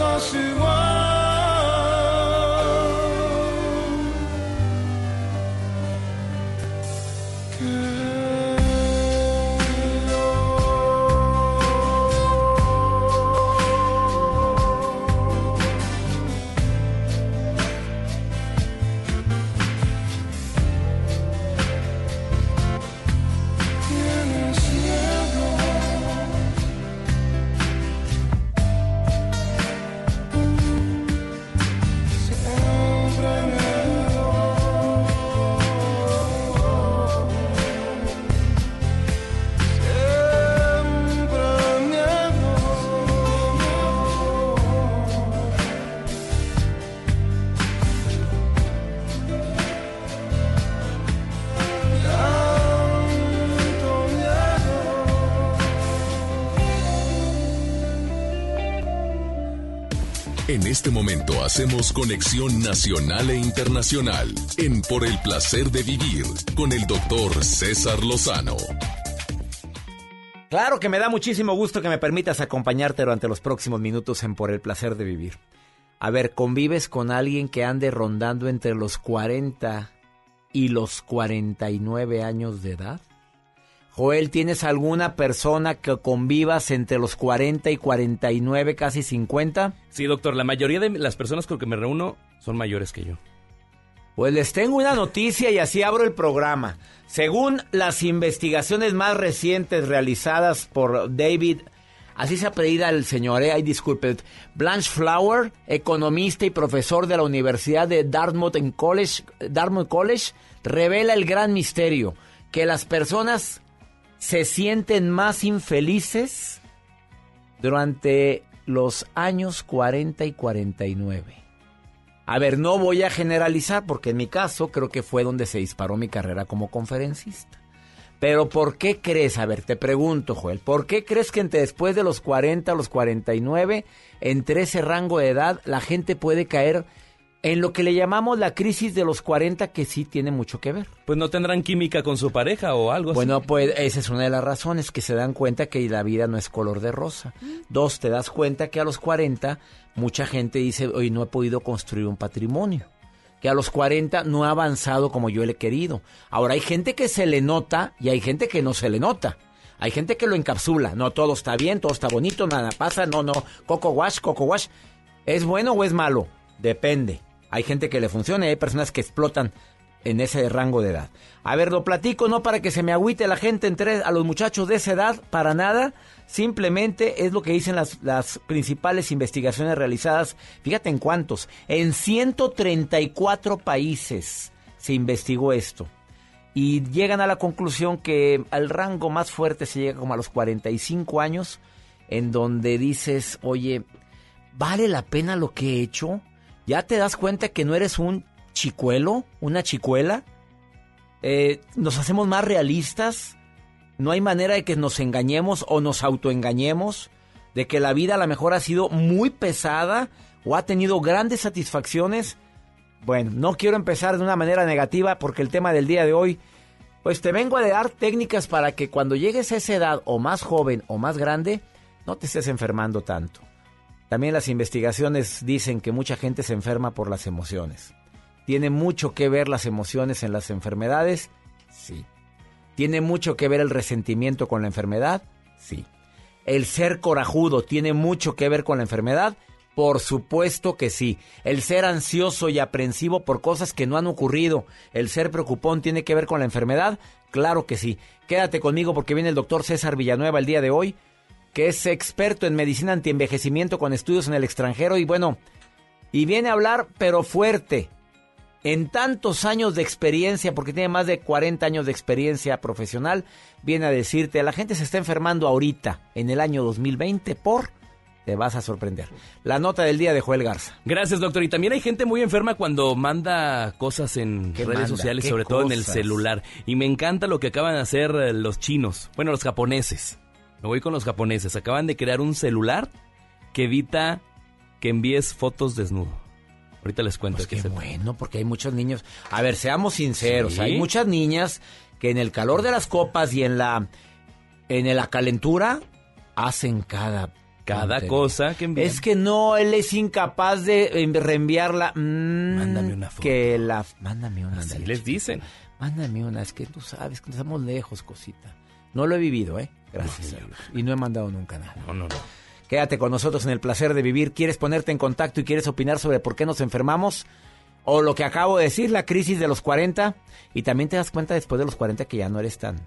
si estás igual En este momento hacemos conexión nacional e internacional en Por el placer de vivir con el doctor César Lozano. Claro que me da muchísimo gusto que me permitas acompañarte durante los próximos minutos en Por el placer de vivir. A ver, ¿convives con alguien que ande rondando entre los 40 y los 49 años de edad? Joel, ¿tienes alguna persona que convivas entre los 40 y 49, casi 50? Sí, doctor, la mayoría de las personas con que me reúno son mayores que yo. Pues les tengo una noticia y así abro el programa. Según las investigaciones más recientes realizadas por David, así se apellida el señor, eh, ay disculpe, Blanche Flower, economista y profesor de la Universidad de Dartmouth, en College, Dartmouth College, revela el gran misterio, que las personas se sienten más infelices durante los años 40 y 49. A ver, no voy a generalizar porque en mi caso creo que fue donde se disparó mi carrera como conferencista. Pero ¿por qué crees? A ver, te pregunto, Joel, ¿por qué crees que entre después de los 40 a los 49, entre ese rango de edad, la gente puede caer en lo que le llamamos la crisis de los 40, que sí tiene mucho que ver. Pues no tendrán química con su pareja o algo bueno, así. pues esa es una de las razones, que se dan cuenta que la vida no es color de rosa. Dos, te das cuenta que a los 40 mucha gente dice, hoy no he podido construir un patrimonio. Que a los 40 no ha avanzado como yo le he querido. Ahora hay gente que se le nota y hay gente que no se le nota. Hay gente que lo encapsula. No, todo está bien, todo está bonito, nada pasa. No, no, coco wash, coco wash. ¿Es bueno o es malo? Depende. Hay gente que le funciona hay personas que explotan en ese rango de edad. A ver, lo platico no para que se me agüite la gente entre a los muchachos de esa edad, para nada. Simplemente es lo que dicen las, las principales investigaciones realizadas. Fíjate en cuántos. En 134 países se investigó esto. Y llegan a la conclusión que al rango más fuerte se llega como a los 45 años, en donde dices, oye, ¿vale la pena lo que he hecho? ¿Ya te das cuenta que no eres un chicuelo, una chicuela? Eh, ¿Nos hacemos más realistas? ¿No hay manera de que nos engañemos o nos autoengañemos? ¿De que la vida a lo mejor ha sido muy pesada o ha tenido grandes satisfacciones? Bueno, no quiero empezar de una manera negativa porque el tema del día de hoy, pues te vengo a dar técnicas para que cuando llegues a esa edad o más joven o más grande, no te estés enfermando tanto. También las investigaciones dicen que mucha gente se enferma por las emociones. ¿Tiene mucho que ver las emociones en las enfermedades? Sí. ¿Tiene mucho que ver el resentimiento con la enfermedad? Sí. ¿El ser corajudo tiene mucho que ver con la enfermedad? Por supuesto que sí. El ser ansioso y aprensivo por cosas que no han ocurrido. ¿El ser preocupón tiene que ver con la enfermedad? Claro que sí. Quédate conmigo porque viene el doctor César Villanueva el día de hoy que es experto en medicina antienvejecimiento con estudios en el extranjero y bueno, y viene a hablar pero fuerte. En tantos años de experiencia, porque tiene más de 40 años de experiencia profesional, viene a decirte, la gente se está enfermando ahorita, en el año 2020, por... Te vas a sorprender. La nota del día de Joel Garza. Gracias, doctor. Y también hay gente muy enferma cuando manda cosas en redes manda? sociales, ¿Qué sobre todo en el celular. Y me encanta lo que acaban de hacer eh, los chinos, bueno, los japoneses. Me voy con los japoneses. Acaban de crear un celular que evita que envíes fotos desnudo. Ahorita les cuento. Pues que qué bueno, porque hay muchos niños. A ver, seamos sinceros, Sí. hay muchas niñas que en el calor de las copas y en la en la calentura hacen cada Cada tontería. cosa que envían. Es que no, él es incapaz de eh, reenviarla. Mm, Mándame una foto. Que la mándame una. Así les dicen. Mándame una, es que tú sabes que estamos lejos, cosita. No lo he vivido, ¿eh? Gracias a Dios. Y no he mandado nunca nada. No, no, no. Quédate con nosotros en el placer de vivir. ¿Quieres ponerte en contacto y quieres opinar sobre por qué nos enfermamos? O lo que acabo de decir, la crisis de los 40. Y también te das cuenta después de los 40 que ya no eres tan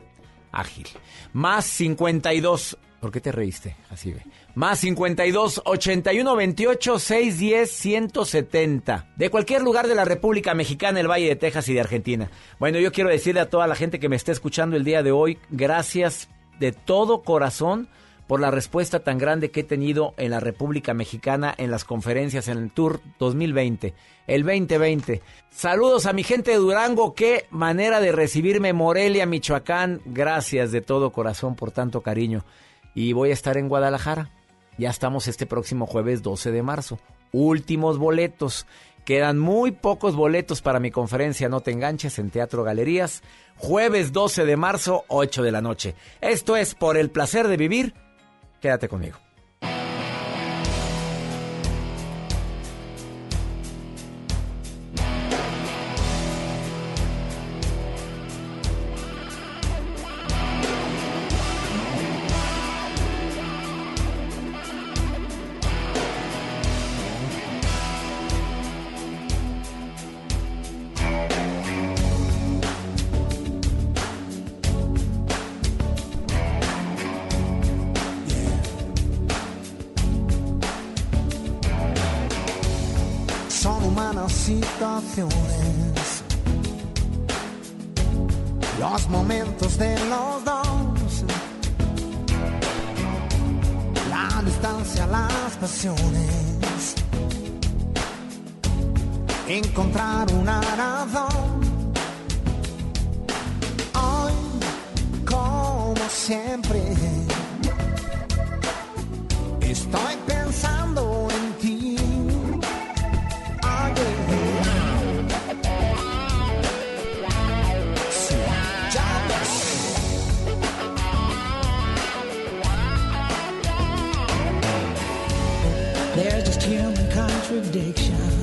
ágil. Más 52. ¿Por qué te reíste? Así ve. Más 52 81 28 610 170. De cualquier lugar de la República Mexicana, el Valle de Texas y de Argentina. Bueno, yo quiero decirle a toda la gente que me está escuchando el día de hoy, gracias de todo corazón por la respuesta tan grande que he tenido en la República Mexicana en las conferencias en el Tour 2020, el 2020. Saludos a mi gente de Durango, qué manera de recibirme Morelia, Michoacán. Gracias de todo corazón por tanto cariño. Y voy a estar en Guadalajara. Ya estamos este próximo jueves 12 de marzo. últimos boletos. Quedan muy pocos boletos para mi conferencia No te enganches en Teatro Galerías, jueves 12 de marzo, 8 de la noche. Esto es por el placer de vivir. Quédate conmigo. Encontrar una razón. Hoy, como siempre, estoy pensando en ti. Sí, ya ves. There's just human contradictions.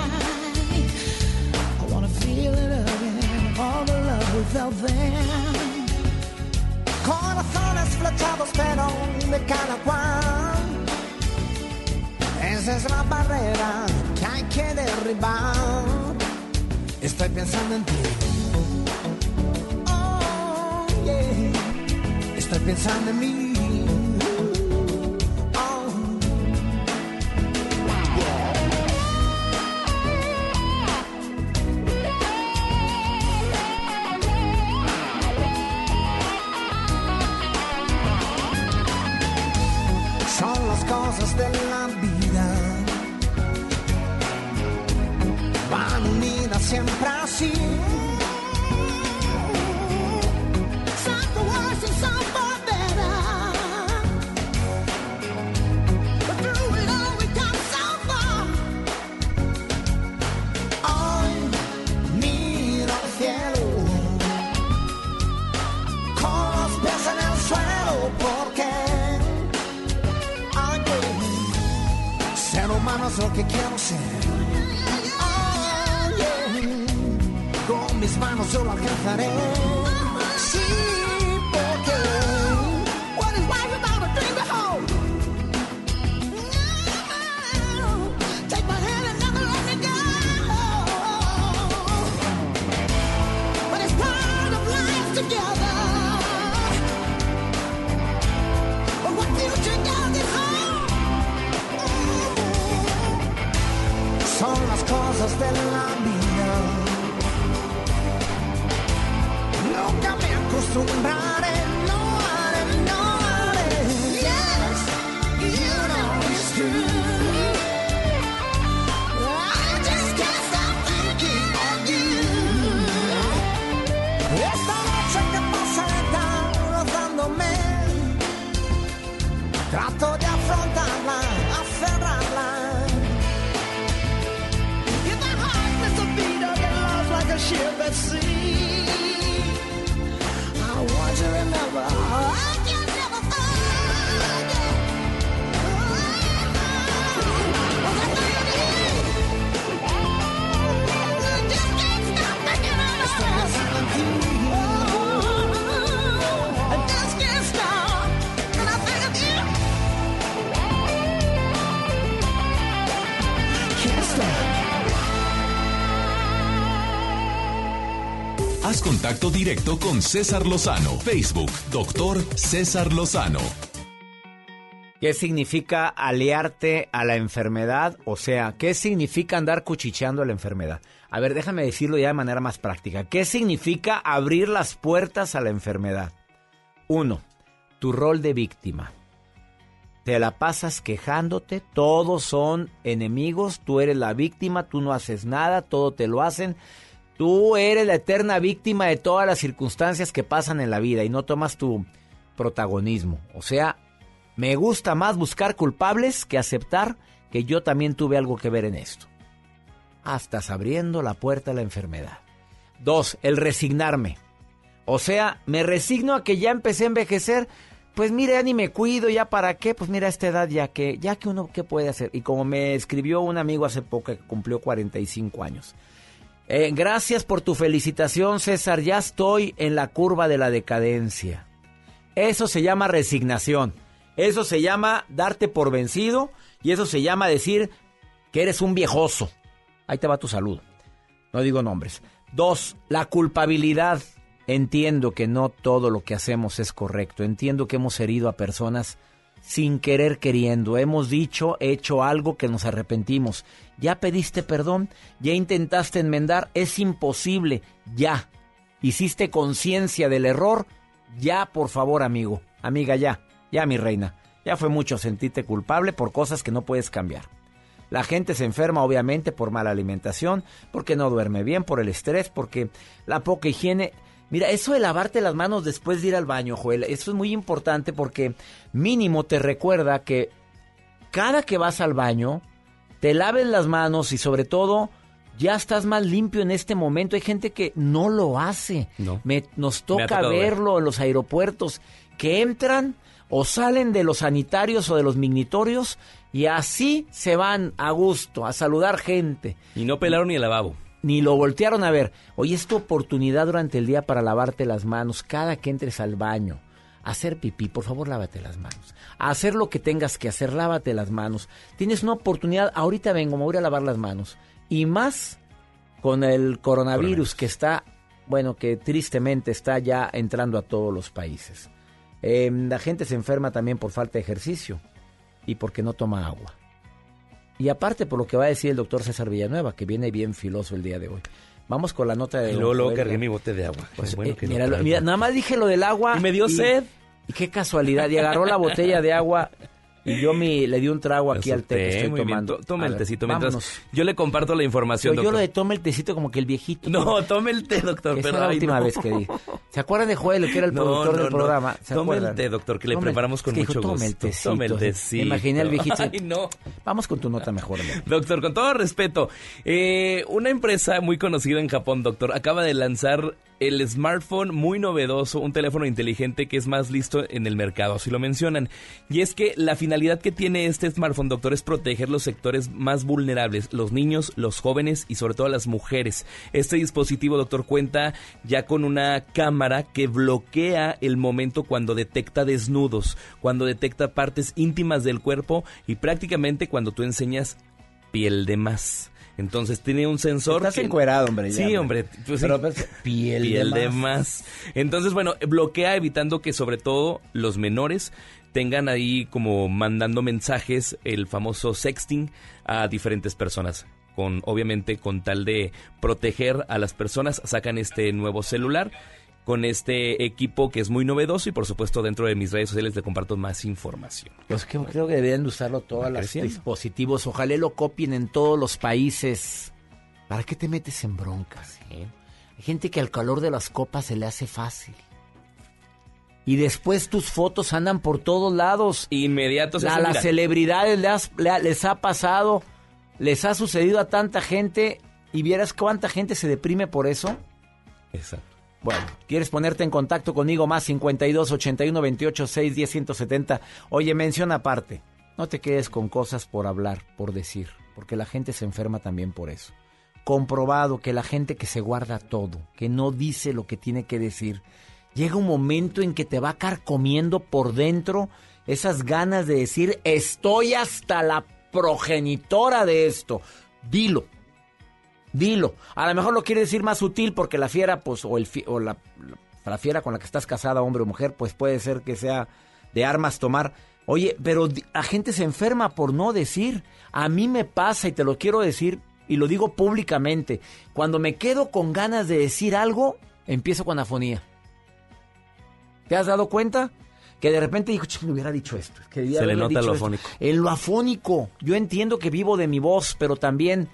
Then. Corazones flechados, pero de cada cual. Esa es la barrera que hay que derribar. Estoy pensando en ti. Oh, yeah. Estoy pensando en mí. Contacto directo con César Lozano. Facebook, doctor César Lozano. ¿Qué significa aliarte a la enfermedad? O sea, ¿qué significa andar cuchicheando a la enfermedad? A ver, déjame decirlo ya de manera más práctica. ¿Qué significa abrir las puertas a la enfermedad? Uno, tu rol de víctima. Te la pasas quejándote, todos son enemigos, tú eres la víctima, tú no haces nada, todo te lo hacen. Tú eres la eterna víctima de todas las circunstancias que pasan en la vida y no tomas tu protagonismo. O sea, me gusta más buscar culpables que aceptar que yo también tuve algo que ver en esto. Estás abriendo la puerta a la enfermedad. Dos, el resignarme. O sea, me resigno a que ya empecé a envejecer. Pues mira, ya ni me cuido, ya para qué, pues mira a esta edad ya que, ya que uno, ¿qué puede hacer? Y como me escribió un amigo hace poco que cumplió 45 años. Eh, gracias por tu felicitación, César. Ya estoy en la curva de la decadencia. Eso se llama resignación. Eso se llama darte por vencido y eso se llama decir que eres un viejoso. Ahí te va tu salud. No digo nombres. Dos, la culpabilidad. Entiendo que no todo lo que hacemos es correcto. Entiendo que hemos herido a personas sin querer queriendo. Hemos dicho, hecho algo que nos arrepentimos. Ya pediste perdón, ya intentaste enmendar, es imposible. Ya. Hiciste conciencia del error. Ya, por favor, amigo, amiga, ya. Ya, mi reina, ya fue mucho sentirte culpable por cosas que no puedes cambiar. La gente se enferma obviamente por mala alimentación, porque no duerme bien, por el estrés, porque la poca higiene. Mira, eso de lavarte las manos después de ir al baño, Joel, eso es muy importante porque mínimo te recuerda que cada que vas al baño, te laves las manos y sobre todo ya estás más limpio en este momento. Hay gente que no lo hace. No. Me- nos Me toca ver. verlo en los aeropuertos, que entran o salen de los sanitarios o de los mignitorios y así se van a gusto a saludar gente. Y no pelaron ni el lavabo. Ni lo voltearon a ver. Hoy es tu oportunidad durante el día para lavarte las manos cada que entres al baño. Hacer pipí, por favor, lávate las manos. Hacer lo que tengas que hacer, lávate las manos. Tienes una oportunidad, ahorita vengo, me voy a lavar las manos. Y más con el coronavirus que está, bueno, que tristemente está ya entrando a todos los países. Eh, la gente se enferma también por falta de ejercicio y porque no toma agua. Y aparte por lo que va a decir el doctor César Villanueva, que viene bien filoso el día de hoy. Vamos con la nota de... Y luego, luego cargué mi bote de agua. Pues, bueno eh, que mira, lo- traigo. mira, nada más dije lo del agua. Y me dio sed. Y qué casualidad. Y agarró la botella de agua y yo mi, le di un trago aquí al té que Té, estoy muy bien. tomando. To- Tome A el tecito mientras vámonos. yo le comparto la información, Pero yo lo doctor. de tome el tecito como que el viejito. No, tome el té, doctor. Esa pero, es la ay, última no. vez que dije. ¿Se acuerdan de Joel, que era el No, productor no, del programa? ¿Se Tome el acuerdan? té, doctor, que le Tome- preparamos con es que dijo, mucho Tome el gusto. tecito. Tome el Me tecito. imaginé al viejito. [LAUGHS] Ay, no. Vamos con tu nota mejor. amor. Doctor, con todo respeto, eh, una empresa muy conocida en Japón, doctor, acaba de lanzar el smartphone muy novedoso, un teléfono inteligente que es más listo en el mercado, así lo mencionan. Y es que la finalidad que tiene este smartphone, doctor, es proteger los sectores más vulnerables, los niños, los jóvenes y sobre todo las mujeres. Este dispositivo, doctor, cuenta ya con una cámara que bloquea el momento cuando detecta desnudos, cuando detecta partes íntimas del cuerpo y prácticamente cuando tú enseñas piel de más. Entonces tiene un sensor. Estás que- encuerado, hombre, Sí, hombre. hombre. pues. Pero, pues, piel de de más. más. Entonces, bueno, bloquea evitando que sobre todo los menores tengan ahí como mandando mensajes, el famoso sexting a diferentes personas. Con, obviamente, con tal de proteger a las personas, sacan este nuevo celular con este equipo que es muy novedoso y por supuesto dentro de mis redes sociales le comparto más información. Pues que creo que deberían de usarlo todos los dispositivos. Ojalá lo copien en todos los países. ¿Para qué te metes en broncas? eh? Hay gente que al calor de las copas se le hace fácil. Y después tus fotos andan por todos lados. Inmediatos. A las celebridades le has- le ha- les ha pasado, les ha sucedido a tanta gente. Y vieras cuánta gente se deprime por eso. Exacto. Bueno, ¿quieres ponerte en contacto conmigo? Más 52 81 28 6 10 170. Oye, menciona aparte. No te quedes con cosas por hablar, por decir, porque la gente se enferma también por eso. Comprobado que la gente que se guarda todo, que no dice lo que tiene que decir, llega un momento en que te va a carcomiendo por dentro esas ganas de decir, estoy hasta la progenitora de esto. Dilo. Dilo. A lo mejor lo quiere decir más sutil porque la fiera, pues, o, el fi- o la, la fiera con la que estás casada, hombre o mujer, pues puede ser que sea de armas tomar. Oye, pero la gente se enferma por no decir. A mí me pasa y te lo quiero decir y lo digo públicamente. Cuando me quedo con ganas de decir algo, empiezo con afonía. ¿Te has dado cuenta? Que de repente digo, "Ch, me hubiera dicho esto. que Se le nota dicho lo esto". afónico. En lo afónico. Yo entiendo que vivo de mi voz, pero también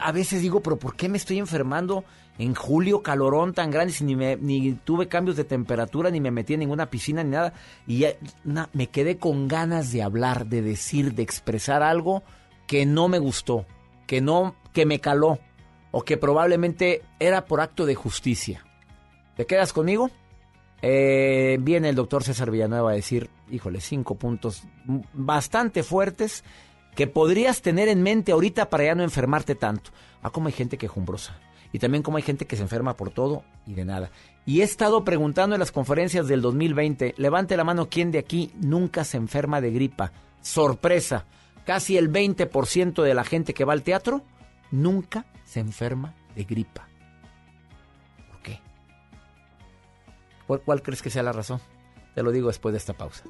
a veces digo, pero ¿por qué me estoy enfermando en julio, calorón tan grande, si ni, me- tuve cambios de temperatura, ni me metí en ninguna piscina, ni nada? Y ya, me quedé con ganas de hablar, de decir, de expresar algo que no me gustó, que no, que me caló, o que probablemente era por acto de justicia. ¿Te quedas conmigo? Eh, viene el doctor César Villanueva a decir, híjole, cinco puntos mm, bastante fuertes que podrías tener en mente ahorita para ya no enfermarte tanto. Ah, como hay gente quejumbrosa. Y también como hay gente que se enferma por todo y de nada. Y he estado preguntando en las conferencias del 2020, levante la mano quién de aquí nunca se enferma de gripa. Sorpresa, casi el 20% de la gente que va al teatro nunca se enferma de gripa. ¿Por qué? ¿Cuál, cuál crees que sea la razón? Te lo digo después de esta pausa.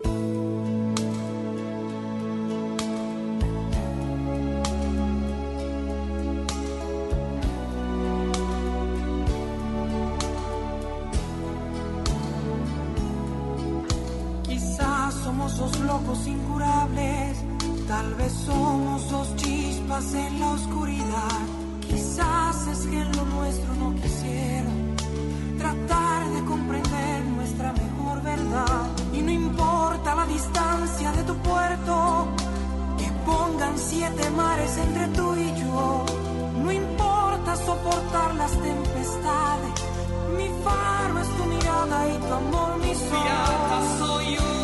Locos incurables, tal vez somos dos chispas en la oscuridad. Quizás es que en lo nuestro no quisiera tratar de comprender nuestra mejor verdad. Y no importa la distancia de tu puerto, que pongan siete mares entre tú y yo. No importa soportar las tempestades, mi faro es tu mirada y tu amor mi sol. Pirata soy yo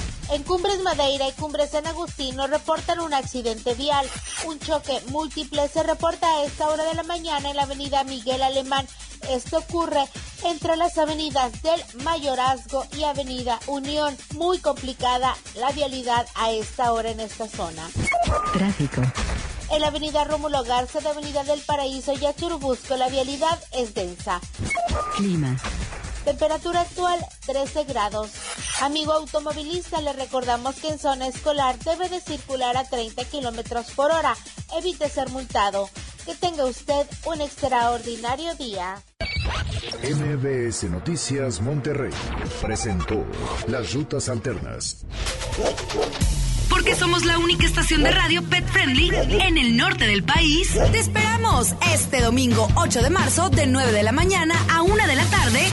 En Cumbres Madeira y Cumbres San Agustino reportan un accidente vial. Un choque múltiple se reporta a esta hora de la mañana en la avenida Miguel Alemán. Esto ocurre entre las avenidas del Mayorazgo y Avenida Unión. Muy complicada la vialidad a esta hora en esta zona. Tráfico. En la avenida Rómulo Garza de Avenida del Paraíso y a Churubusco la vialidad es densa. Clima. Temperatura actual 13 grados. Amigo automovilista, le recordamos que en zona escolar debe de circular a 30 kilómetros por hora. Evite ser multado. Que tenga usted un extraordinario día. MBS Noticias Monterrey presentó Las Rutas Alternas. Porque somos la única estación de radio pet friendly en el norte del país. Te esperamos este domingo 8 de marzo de 9 de la mañana a 1 de la tarde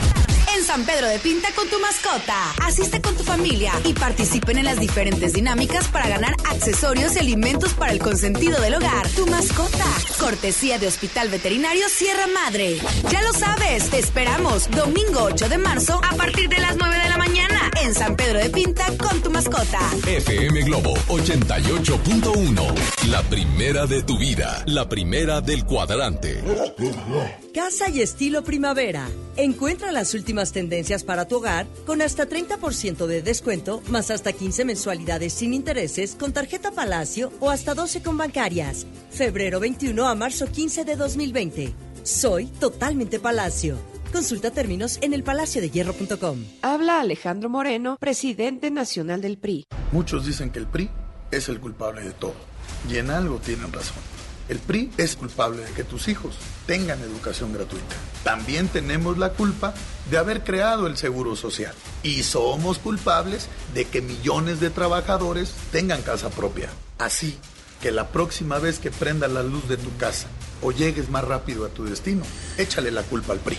San Pedro de Pinta con tu mascota. Asiste con tu familia y participen en las diferentes dinámicas para ganar accesorios y alimentos para el consentido del hogar. Tu mascota. Cortesía de Hospital Veterinario Sierra Madre. Ya lo sabes, te esperamos domingo 8 de marzo a partir de las 9 de la mañana en San Pedro de Pinta con tu mascota. FM Globo 88.1. La primera de tu vida. La primera del cuadrante. Casa y estilo primavera. Encuentra las últimas tendencias para tu hogar con hasta 30% de descuento, más hasta 15 mensualidades sin intereses con tarjeta Palacio o hasta 12 con bancarias. Febrero 21 a marzo 15 de 2020. Soy totalmente Palacio. Consulta términos en elpalaciodehierro.com. Habla Alejandro Moreno, presidente nacional del PRI. Muchos dicen que el PRI es el culpable de todo. Y en algo tienen razón. El PRI es culpable de que tus hijos tengan educación gratuita. También tenemos la culpa de haber creado el Seguro Social. Y somos culpables de que millones de trabajadores tengan casa propia. Así que la próxima vez que prenda la luz de tu casa o llegues más rápido a tu destino, échale la culpa al PRI.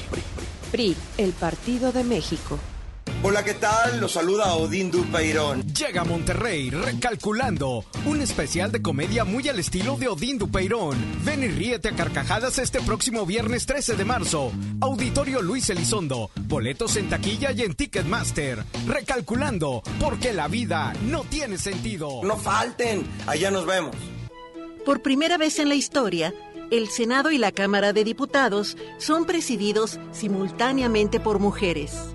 PRI, el Partido de México. Hola, ¿qué tal? Los saluda Odín Dupeirón. Llega a Monterrey recalculando un especial de comedia muy al estilo de Odín Dupeirón. Ven y ríete a carcajadas este próximo viernes 13 de marzo. Auditorio Luis Elizondo. Boletos en taquilla y en Ticketmaster. Recalculando, porque la vida no tiene sentido. No falten, allá nos vemos. Por primera vez en la historia, el Senado y la Cámara de Diputados son presididos simultáneamente por mujeres.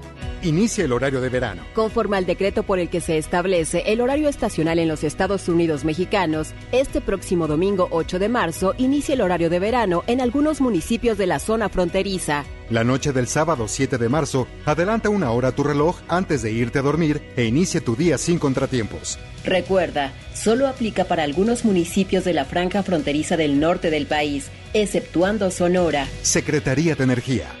Inicia el horario de verano. Conforme al decreto por el que se establece el horario estacional en los Estados Unidos mexicanos, este próximo domingo 8 de marzo inicia el horario de verano en algunos municipios de la zona fronteriza. La noche del sábado 7 de marzo, adelanta una hora tu reloj antes de irte a dormir e inicia tu día sin contratiempos. Recuerda, solo aplica para algunos municipios de la franja fronteriza del norte del país, exceptuando Sonora. Secretaría de Energía.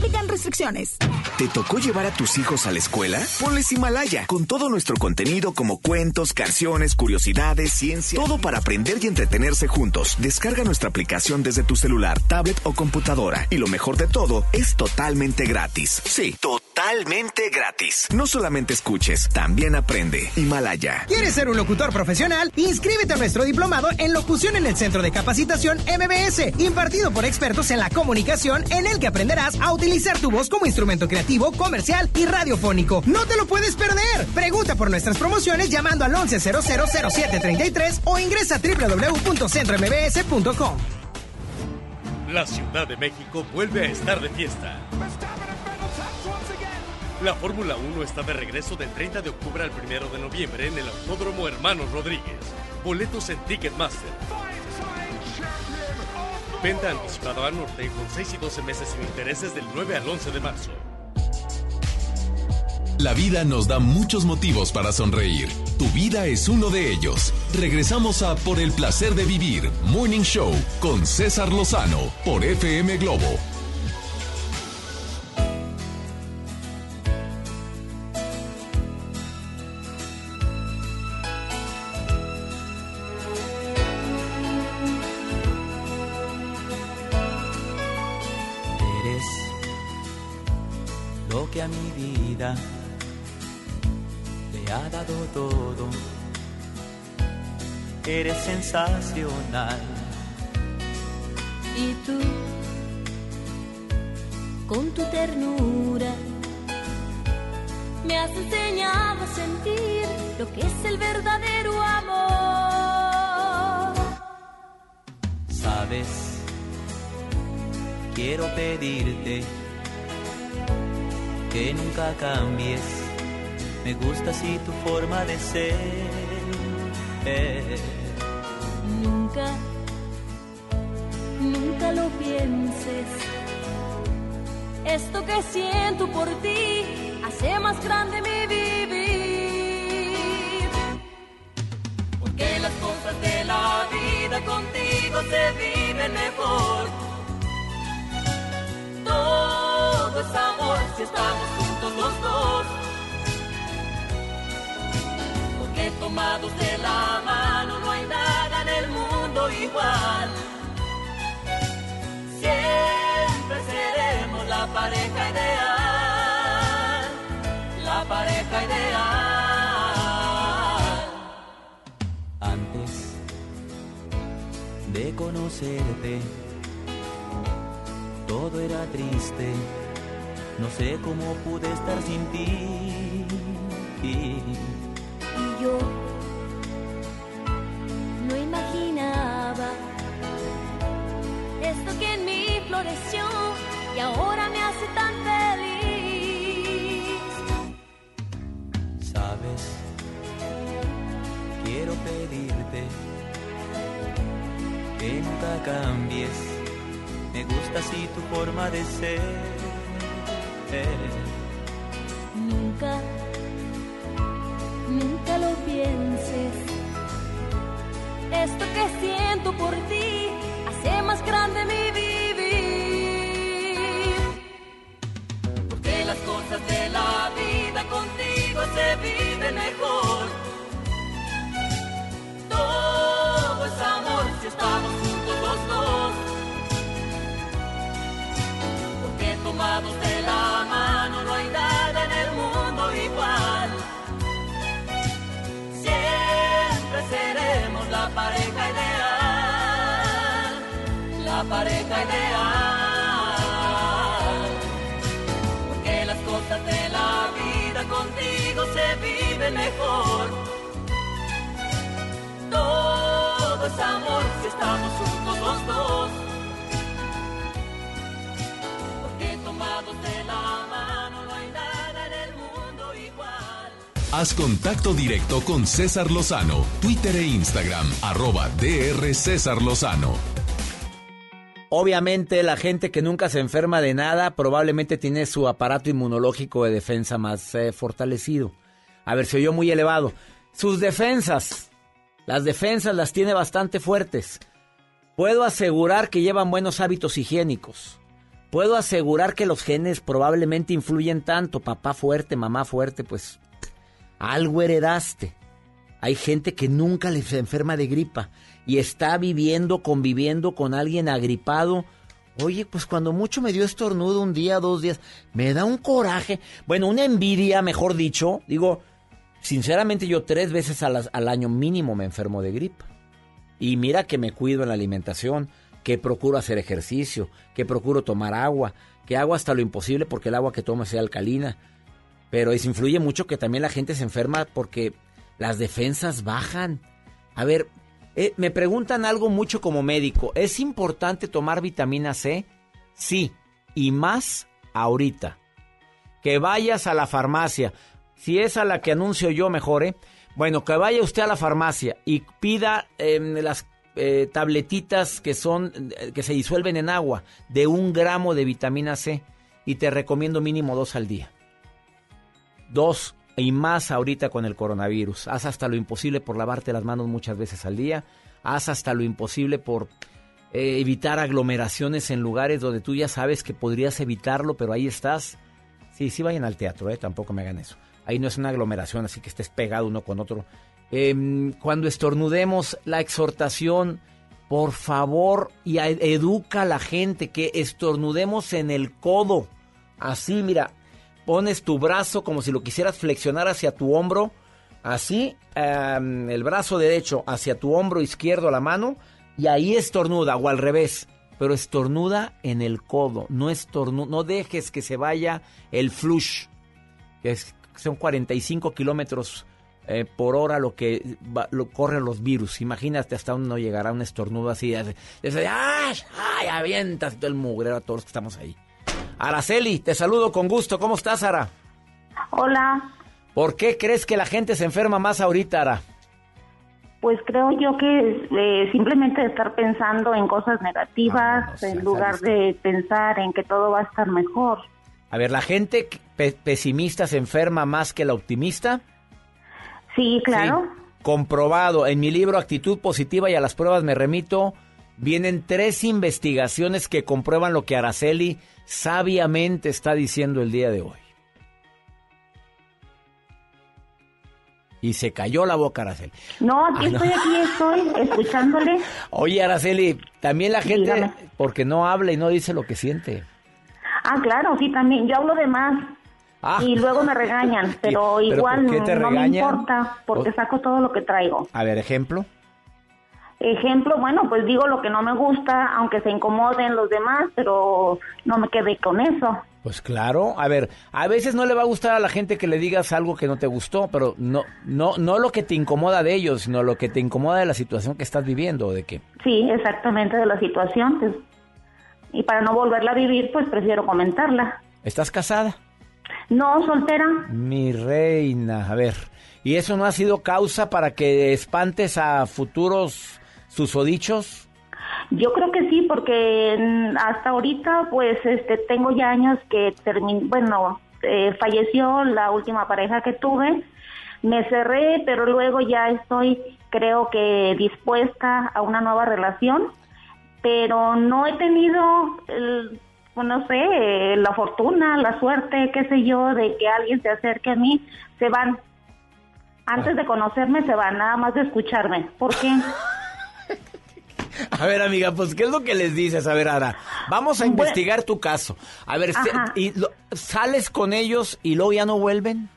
Aplican restricciones. ¿Te tocó llevar a tus hijos a la escuela? Ponles Himalaya, con todo nuestro contenido como cuentos, canciones, curiosidades, ciencia, todo para aprender y entretenerse juntos. Descarga nuestra aplicación desde tu celular, tablet o computadora. Y lo mejor de todo, es totalmente gratis. Sí, totalmente gratis. No solamente escuches, también aprende. Himalaya. ¿Quieres ser un locutor profesional? Inscríbete a nuestro diplomado en locución en el Centro de Capacitación MBS, impartido por expertos en la comunicación, en el que aprenderás a utilizar tu voz como instrumento creativo, comercial y radiofónico. ¡No te lo puedes perder! Pregunta por nuestras promociones llamando al 11000733 o ingresa a www.centrombs.com. La Ciudad de México vuelve a estar de fiesta. La Fórmula 1 está de regreso del 30 de octubre al 1 de noviembre en el Autódromo Hermanos Rodríguez. Boletos en Ticketmaster. Venta anticipada a norte con 6 y 12 meses sin intereses del 9 al 11 de marzo. La vida nos da muchos motivos para sonreír. Tu vida es uno de ellos. Regresamos a Por el placer de vivir, Morning Show, con César Lozano, por FM Globo. Y tú, con tu ternura, me has enseñado a sentir lo que es el verdadero amor. Sabes, quiero pedirte que nunca cambies. Me gusta así tu forma de ser. Eh, lo pienses. Esto que siento por ti hace más grande mi vivir. Porque las cosas de la vida contigo se viven mejor. Todo es amor si estamos juntos los dos. Porque tomados de la mano no hay nada en el mundo igual. Pareja ideal. La pareja ideal. Antes de conocerte, todo era triste. No sé cómo pude estar sin ti. Y yo no imaginaba esto que en mí floreció y ahora me hace tan feliz. Sabes, quiero pedirte que nunca cambies. Me gusta así tu forma de ser. Nunca, nunca lo pienses. Esto que siento por ti hace más grande mi estamos juntos los dos. Porque tomados de la mano no hay nada en el mundo igual. Siempre seremos la pareja ideal. La pareja ideal. Porque las cosas de la vida contigo se viven mejor. Amor si estamos juntos los dos. Porque tomados de la mano no hay nada en el mundo igual. Haz contacto directo con César Lozano, Twitter e Instagram, arroba DR César Lozano. Obviamente la gente que nunca se enferma de nada probablemente tiene su aparato inmunológico de defensa más eh, fortalecido. A ver, se oyó muy elevado. Sus defensas, las defensas las tiene bastante fuertes. Puedo asegurar que llevan buenos hábitos higiénicos. Puedo asegurar que los genes probablemente influyen tanto. Papá fuerte, mamá fuerte, pues algo heredaste. Hay gente que nunca le se enferma de gripa y está viviendo, conviviendo con alguien agripado. Oye, pues cuando mucho me dio estornudo un día, dos días, me da un coraje, bueno, una envidia, mejor dicho. Digo, sinceramente yo tres veces al, año mínimo me enfermo de gripa. Y mira que me cuido en la alimentación, que procuro hacer ejercicio, que procuro tomar agua, que hago hasta lo imposible porque el agua que tomo sea alcalina. Pero eso influye mucho que también la gente se enferma porque las defensas bajan. A ver, eh, me preguntan algo mucho como médico. ¿Es importante tomar vitamina C? Sí, y más ahorita. Que vayas a la farmacia. Si es a la que anuncio yo, mejor, ¿eh? Bueno, que vaya usted a la farmacia y pida eh, las eh, tabletitas que son eh, que se disuelven en agua de un gramo de vitamina C y te recomiendo mínimo dos al día. Dos y más ahorita con el coronavirus. Haz hasta lo imposible por lavarte las manos muchas veces al día. Haz hasta lo imposible por eh, evitar aglomeraciones en lugares donde tú ya sabes que podrías evitarlo, pero ahí estás. Sí, sí vayan al teatro, ¿eh? tampoco me hagan eso. Ahí no es una aglomeración, así que estés pegado uno con otro. Em, cuando estornudemos, la exhortación, por favor, y educa a la gente que estornudemos en el codo. Así, mira, pones tu brazo como si lo quisieras flexionar hacia tu hombro, así, em, el brazo derecho hacia tu hombro izquierdo, la mano, y ahí estornuda, o al revés, pero estornuda en el codo, no estornu no dejes que se vaya el flush, que es- son 45 kilómetros eh, por hora lo que va- lo corren los virus. Imagínate hasta uno llegará un estornudo así, hace, hace, ¡ay! ¡ay! Avientas todo el mugrero a todos los que estamos ahí. Araceli, te saludo con gusto. ¿Cómo estás, Ara? Hola, ¿Por qué crees que la gente se enferma más ahorita, Ara? pues creo yo que eh, simplemente estar pensando en cosas negativas en lugar de pensar en que todo va a estar mejor. A ver, ¿la gente pe- pesimista se enferma más que la optimista? Sí, claro. Comprobado. En mi libro Actitud Positiva y a las pruebas me remito, vienen tres investigaciones que comprueban lo que Araceli sabiamente está diciendo el día de hoy. Y se cayó la boca, Araceli. No, aquí Ah, no. estoy, aquí estoy, escuchándole. [LAUGHS] Oye, Araceli, también la gente, Dígame. porque no habla y no dice lo que siente. Ah, claro, sí, también. Yo hablo de más. Ah. Y luego me regañan, [LAUGHS] pero, ¿Pero igual qué no me importa, porque saco todo lo que traigo. A ver, ejemplo. Ejemplo, bueno, pues digo lo que no me gusta, aunque se incomoden los demás, pero no me quedé con eso. Pues claro, a ver, a veces no le va a gustar a la gente que le digas algo que no te gustó, pero no, no, no lo que te incomoda de ellos, sino lo que te incomoda de la situación que estás viviendo, de que. Sí, exactamente de la situación. pues. Y para no volverla a vivir, pues prefiero comentarla. ¿Estás casada? No, soltera. Mi reina, a ver, ¿y eso no ha sido causa para que espantes a futuros susodichos? Yo creo que sí, porque mm, hasta ahorita, pues, este, tengo ya años que terminé, bueno, eh, falleció la última pareja que tuve, me cerré, pero luego ya estoy, creo que dispuesta a una nueva relación, pero no he tenido, el, pues, no sé, la fortuna, la suerte, qué sé yo, de que alguien se acerque a mí, se van. Antes de conocerme se van, nada más de escucharme. ¿Por qué? [LAUGHS] A ver, amiga, pues, ¿qué es lo que les dices? A ver, Ara, vamos a investigar tu caso. A ver. ¿y lo- ¿sales con ellos y luego ya no vuelven?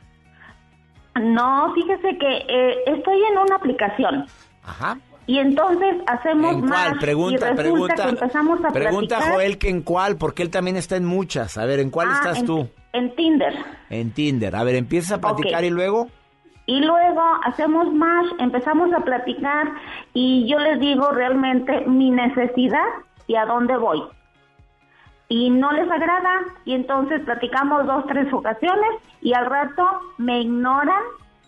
No, fíjese que eh, estoy en una aplicación. Ajá. Y entonces hacemos ¿En más. cuál? Pregunta, y pregunta. que empezamos a pregunta platicar. Joel que en cuál, porque él también está en muchas. A ver, ¿en cuál Ah, estás en- tú? En Tinder. En Tinder. A ver, empiezas a platicar y luego. Y luego hacemos más, empezamos a platicar y yo les digo realmente mi necesidad y a dónde voy. Y no les agrada y entonces platicamos dos, tres ocasiones y al rato me ignoran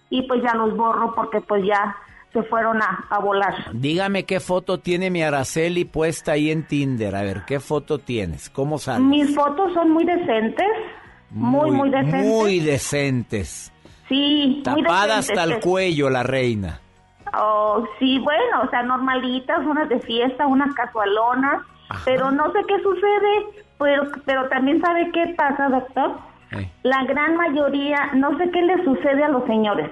y pues ya los borro porque pues ya se fueron a, a volar. Dígame qué foto tiene mi Araceli puesta ahí en Tinder. A ver, ¿qué foto tienes? ¿Cómo sale? Mis fotos son muy decentes, muy, muy, decentes. Muy decentes. sí, muy Tapada hasta el cuello la reina. Oh, sí, bueno, o sea, normalitas, unas de fiesta, unas casualonas, pero no sé qué sucede, pero, pero también sabe qué pasa, doctor. Eh. La gran mayoría, no sé qué le sucede a los señores.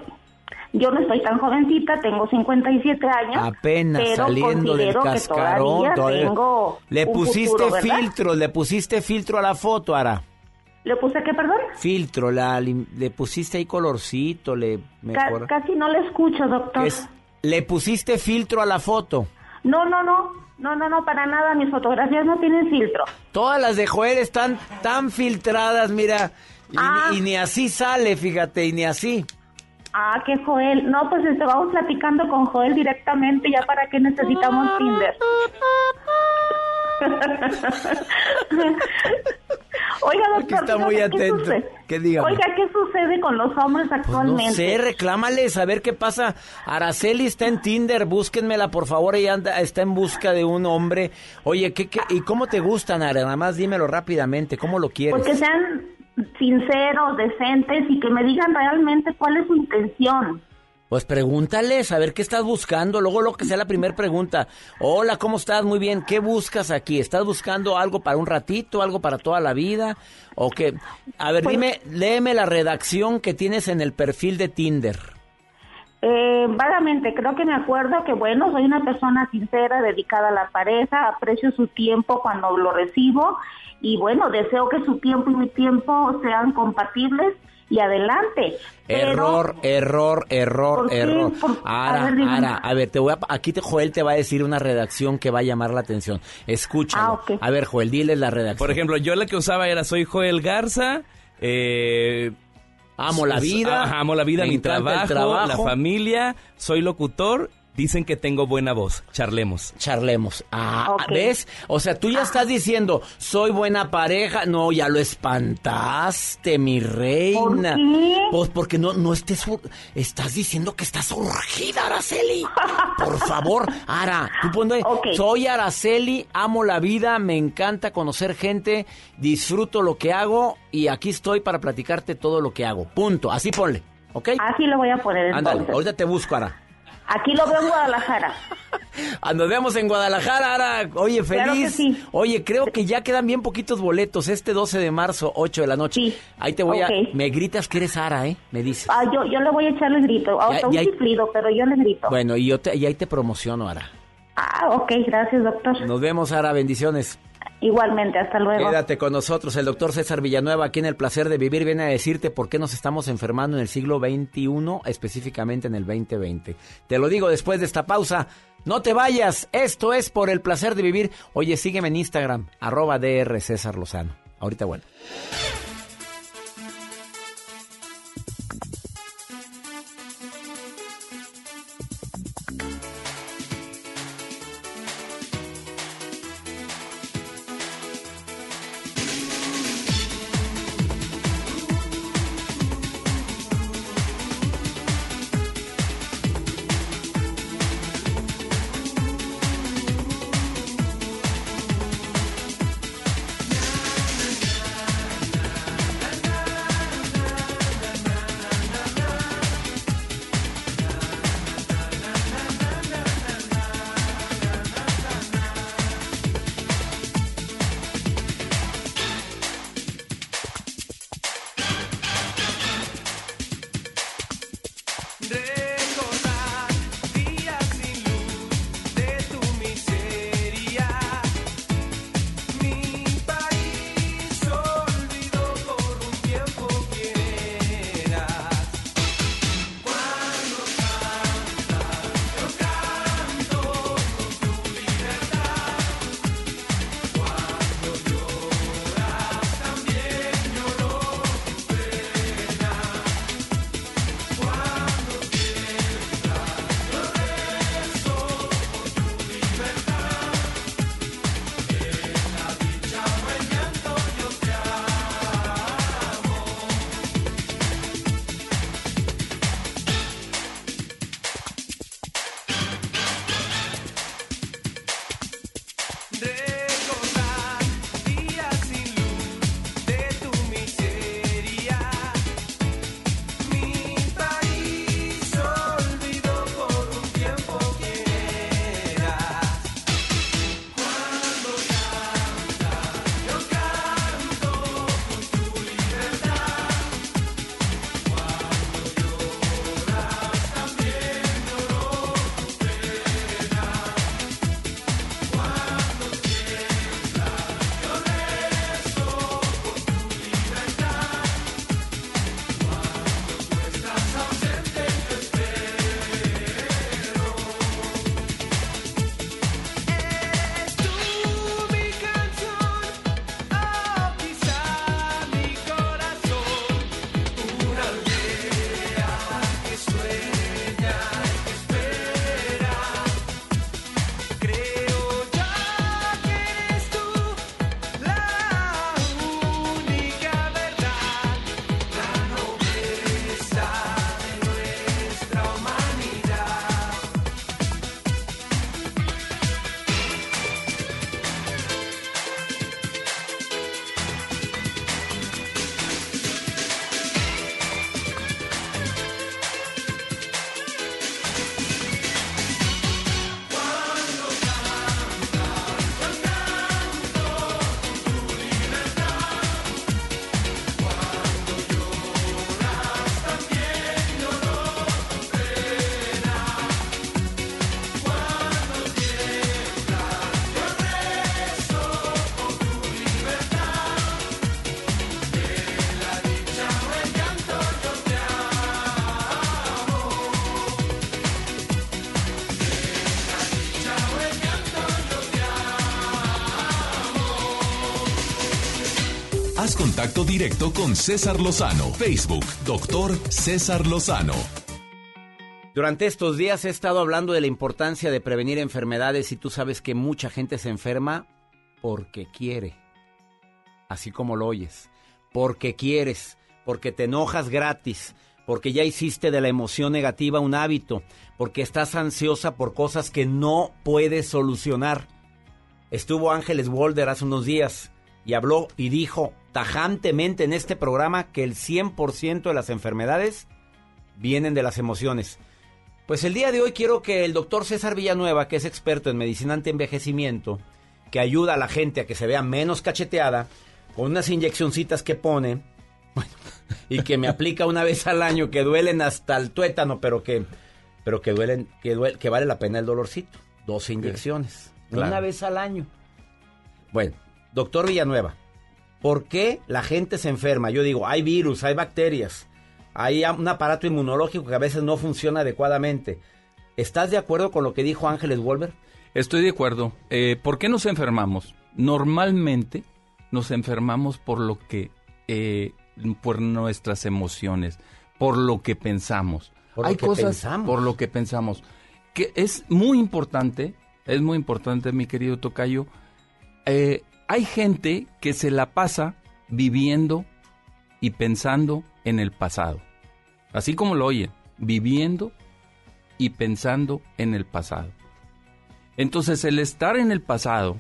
Yo no estoy tan jovencita, tengo 57 años. Apenas pero saliendo del considero que cascarón. todavía todavía- tengo Le pusiste filtro, le pusiste filtro a la foto, Ara. ¿Le puse qué, perdón? Filtro, la, le pusiste ahí colorcito, le Ca- mejor. casi no le escucho, doctor. Es- le pusiste filtro a la foto. No, no, no, no, no, no, para nada, mis fotografías no tienen filtro. Todas las de Joel están tan filtradas, mira. Y, Ah. y ni así sale, fíjate, y ni así. Ah, que Joel. No, pues este, vamos platicando con Joel directamente, ya para qué necesitamos Tinder. [LAUGHS] Oiga, doctor. está fíjate muy qué atento. ¿Qué dígame? Oiga, ¿qué sucede con los hombres Pues no actualmente? sé, reclámales a ver qué pasa. Araceli está en Tinder, búsquenmela por favor, ella anda, está en busca de un hombre. Oye, ¿qué, qué, ¿y cómo te gustan, Ara? Nada más dímelo rápidamente, ¿cómo lo quieres? Pues que sean sinceros, decentes y que me digan realmente cuál es su intención. Pues pregúntales, a ver qué estás buscando. Luego lo que sea la primera pregunta. Hola, ¿cómo estás? Muy bien. ¿Qué buscas aquí? ¿Estás buscando algo para un ratito, algo para toda la vida? ¿O qué? A ver, Pues- dime, léeme la redacción que tienes en el perfil de Tinder. Eh, vagamente, creo que me acuerdo que, bueno, soy una persona sincera, dedicada a la pareja, aprecio su tiempo cuando lo recibo y, bueno, deseo que su tiempo y mi tiempo sean compatibles y adelante. Pero- Error, error, error, error. Por- Ara, a ver. Ara, a ver, te voy a, aquí te, Joel te va a decir una redacción que va a llamar la atención. Escúchalo. Ah, A ver, Joel, dile la redacción. Por ejemplo, yo la que usaba era soy Joel Garza, eh, Amo la vida. Ajá, amo la vida, mi trabajo. la familia, soy locutor, dicen que tengo buena voz, charlemos. Charlemos. Ah. ¿ves? O sea, tú ya estás diciendo, soy buena pareja. No, ya lo espantaste, mi reina. Pues porque no, no estés... Estás diciendo que estás urgida, Araceli. Por favor, Ara, tú ponle... Soy Araceli, amo la vida, me encanta conocer gente, disfruto lo que hago y aquí estoy para platicarte todo lo que hago. Punto. Así ponle, ¿ok? Así lo voy a poner Ándale, ahorita te busco, Ara. Aquí lo veo en Guadalajara. [LAUGHS] Nos vemos en Guadalajara, Ara. Oye, feliz. Claro que sí. Oye, creo que ya quedan bien poquitos boletos. Este 12 de marzo, 8 de la noche. Ahí te voy a... Me gritas que eres Ara, ¿eh? Me dices. Ah, yo, yo le voy a echar el grito. Hasta un hay- chiflido, pero yo le grito. Bueno, y, yo te- y ahí te promociono, Ara. Ah, ok, gracias, doctor. Nos vemos, Ara. Bendiciones. Igualmente, hasta luego. Quédate con nosotros. El doctor César Villanueva, aquí en El Placer de Vivir, viene a decirte por qué nos estamos enfermando en el siglo XXI, específicamente en el 2020. Te lo digo después de esta pausa. No te vayas. Esto es por El Placer de Vivir. Oye, sígueme en Instagram, arroba DR César Lozano. Ahorita bueno. Con César Lozano. Facebook, doctor César Lozano. Durante estos días he estado hablando de la importancia de prevenir enfermedades y tú sabes que mucha gente se enferma porque quiere. Así como lo oyes. Porque quieres, porque te enojas gratis, porque ya hiciste de la emoción negativa un hábito, porque estás ansiosa por cosas que no puedes solucionar. Estuvo Ángeles Walder hace unos días y habló y dijo tajantemente en este programa que el 100% de las enfermedades vienen de las emociones. Pues el día de hoy quiero que el doctor César Villanueva, que es experto en medicina anti-envejecimiento, que ayuda a la gente a que se vea menos cacheteada, con unas inyeccioncitas que pone, [LAUGHS] y que me aplica una vez al año, que duelen hasta el tuétano, pero que, pero que duelen, que, que vale la pena el dolorcito. Dos inyecciones, una vez al año. Bueno, doctor Villanueva, ¿por qué la gente se enferma? Yo digo, hay virus, hay bacterias hay un aparato inmunológico que a veces no funciona adecuadamente. ¿Estás de acuerdo con lo que dijo Ángeles Wolver? Estoy de acuerdo. Eh, ¿Por qué nos enfermamos? Normalmente nos enfermamos por lo que, eh, por nuestras emociones, por lo que pensamos. Por Hay lo que cosas pensamos. por lo que pensamos. Que es muy importante, es muy importante, mi querido Tocayo. Eh, hay gente que se la pasa viviendo y pensando en el pasado. Así como lo oyen, viviendo y pensando en el pasado. Entonces el estar en el pasado,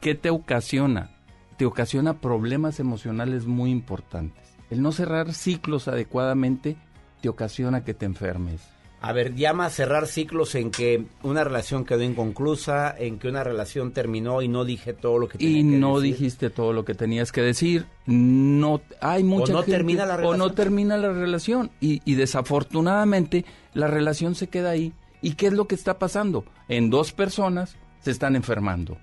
¿qué te ocasiona? Te ocasiona problemas emocionales muy importantes. El no cerrar ciclos adecuadamente te ocasiona que te enfermes. A ver, llama a cerrar ciclos en que una relación quedó inconclusa, en que una relación terminó y no dije todo lo que tenía y que no decir. dijiste todo lo que tenías que decir. No hay mucha no gente- termina la o relación. no termina la relación y, y desafortunadamente la relación se queda ahí. ¿Y qué es lo que está pasando? En dos personas se están enfermando.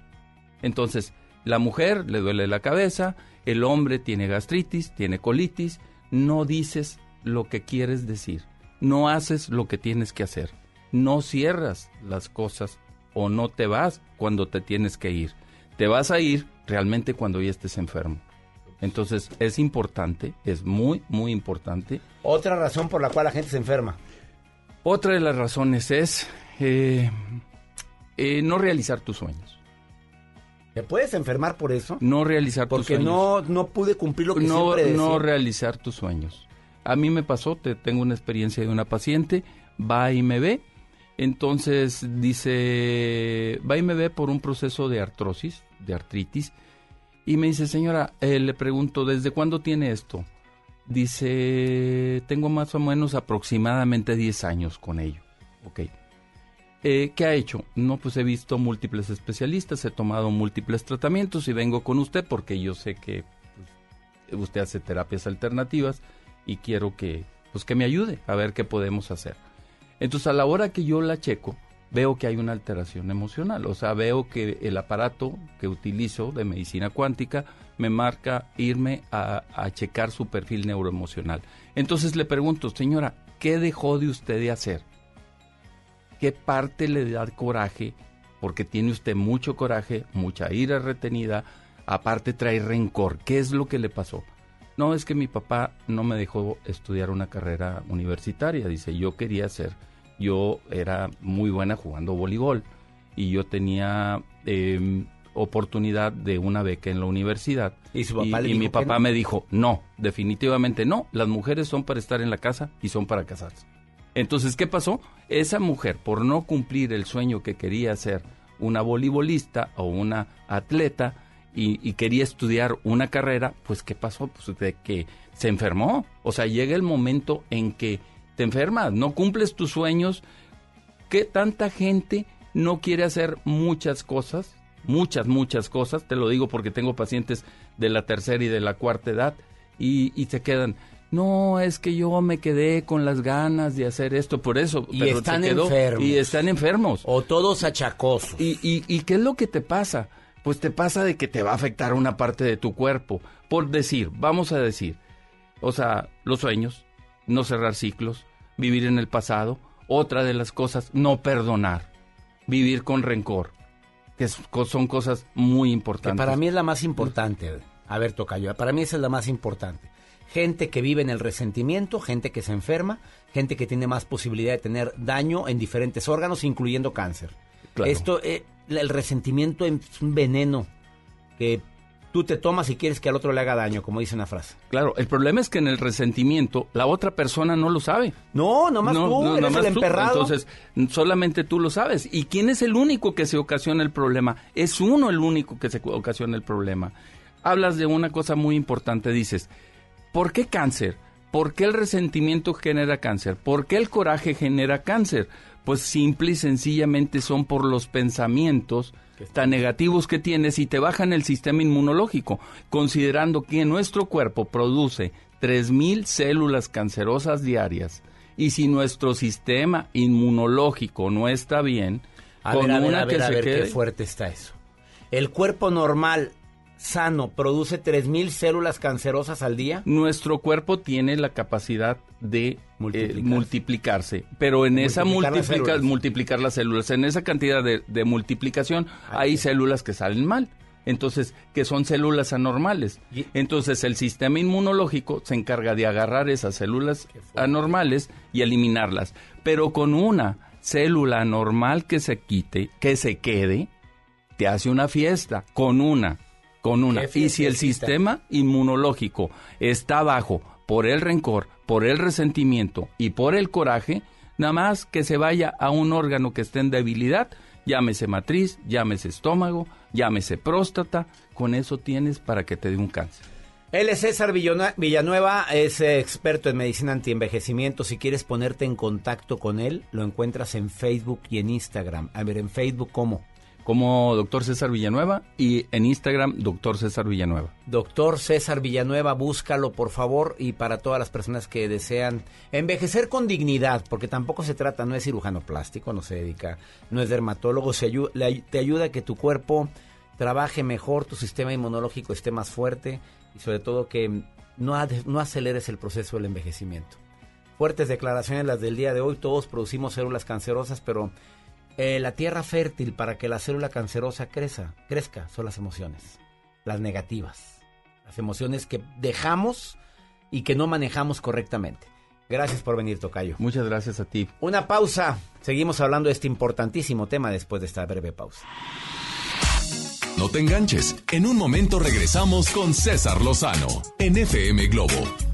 Entonces, la mujer le duele la cabeza, el hombre tiene gastritis, tiene colitis, no dices lo que quieres decir, no haces lo que tienes que hacer, no cierras las cosas o no te vas cuando te tienes que ir. Te vas a ir realmente cuando ya estés enfermo. Entonces, es importante, es muy, muy importante. Otra razón por la cual la gente se enferma. Otra de las razones es eh, eh, no realizar tus sueños. ¿Te puedes enfermar por eso? No realizar tus Porque sueños. no, no pude cumplir lo que no, siempre decía. no realizar tus sueños. A mí me pasó, te tengo una experiencia de una paciente, va y me ve, entonces dice, va y me ve por un proceso de artrosis, de artritis, y me dice, señora, eh, le pregunto, ¿desde cuándo tiene esto? Dice, tengo más o menos aproximadamente 10 años con ello. Ok. Eh, ¿Qué ha hecho? No, pues he visto múltiples especialistas, he tomado múltiples tratamientos y vengo con usted porque yo sé que pues, usted hace terapias alternativas y quiero que, pues, que me ayude a ver qué podemos hacer. Entonces, a la hora que yo la checo, veo que hay una alteración emocional. O sea, veo que el aparato que utilizo de medicina cuántica me marca irme a, a checar su perfil neuroemocional. Entonces le pregunto, señora, ¿qué dejó de usted de hacer? ¿Qué parte le da coraje? Porque tiene usted mucho coraje, mucha ira retenida, aparte trae rencor. ¿Qué es lo que le pasó? No, es que mi papá no me dejó estudiar una carrera universitaria. Dice, yo quería ser, yo era muy buena jugando voleibol y yo tenía eh, oportunidad de una beca en la universidad. ¿Y su papá le y dijo mi papá no? me dijo, no, definitivamente no, las mujeres son para estar en la casa y son para casarse. Entonces, ¿qué pasó? Esa mujer, por no cumplir el sueño que quería ser una voleibolista o una atleta y, y quería estudiar una carrera, pues ¿qué pasó? Pues de que se enfermó. O sea, llega el momento en que te enfermas, no cumples tus sueños. ¿Qué tanta gente no quiere hacer muchas cosas? Muchas, muchas cosas. Te lo digo porque tengo pacientes de la tercera y de la cuarta edad y, y se quedan. No, es que yo me quedé con las ganas de hacer esto, por eso. Y pero están quedó- enfermos. Y están enfermos. O todos achacosos. ¿Y, y, y qué es lo que te pasa? Pues te pasa de que te va a afectar una parte de tu cuerpo. Por decir, vamos a decir, o sea, los sueños, no cerrar ciclos, vivir en el pasado. Otra de las cosas, no perdonar, vivir con rencor, que son cosas muy Que importantes. para mí es la más importante. A ver, Tocayo, para mí esa es la más importante. Gente que vive en el resentimiento, gente que se enferma, gente que tiene más posibilidad de tener daño en diferentes órganos, incluyendo cáncer. Esto, eh, el resentimiento es un veneno que tú te tomas y quieres que al otro le haga daño, como dice una frase. Claro, el problema es que en el resentimiento la otra persona no lo sabe. No, nomás tú, eres el emperrado. Entonces, solamente tú lo sabes. ¿Y quién es el único que se ocasiona el problema? Es uno el único que se ocasiona el problema. Hablas de una cosa muy importante, dices, ¿por qué cáncer? ¿Por qué el resentimiento genera cáncer? ¿Por qué el coraje genera cáncer? Pues simple y sencillamente son por los pensamientos tan negativos que tienes y te bajan el sistema inmunológico, considerando que nuestro cuerpo produce 3.000 células cancerosas diarias. Y si nuestro sistema inmunológico no está bien, a con ver, una que se quede... qué fuerte está eso. El cuerpo normal sano produce 3.000 células cancerosas al día? Nuestro cuerpo tiene la capacidad de eh, multiplicarse, pero en esa multiplica, multiplicar las células, en esa cantidad de, multiplicación ah, hay células que salen mal. Entonces, que son células anormales. Entonces, el sistema inmunológico se encarga de agarrar esas células anormales y eliminarlas. Pero con una célula anormal que se quite, que se quede, te hace una fiesta. Con una con una. Y si el sistema inmunológico está bajo por el rencor, por el resentimiento y por el coraje, nada más que se vaya a un órgano que esté en debilidad, llámese matriz, llámese estómago, llámese próstata, con eso tienes para que te dé un cáncer. Él es César Villanueva, es experto en medicina antienvejecimiento. Si quieres ponerte en contacto con él, lo encuentras en Facebook y en Instagram. A ver, en Facebook, ¿cómo? Como doctor César Villanueva y en Instagram doctor César Villanueva. Doctor César Villanueva, búscalo por favor y para todas las personas que desean envejecer con dignidad, porque tampoco se trata, no es cirujano plástico, no se dedica, no es dermatólogo, se te ayuda a que tu cuerpo trabaje mejor, tu sistema inmunológico esté más fuerte y sobre todo que no, no aceleres el proceso del envejecimiento. Fuertes declaraciones las del día de hoy, todos producimos células cancerosas, pero eh, la tierra fértil para que la célula cancerosa crezca, crezca son las emociones, las negativas, las emociones que dejamos y que no manejamos correctamente. Gracias por venir, Tocayo. Muchas gracias a ti. Una pausa. Seguimos hablando de este importantísimo tema después de esta breve pausa. No te enganches. En un momento regresamos con César Lozano en FM Globo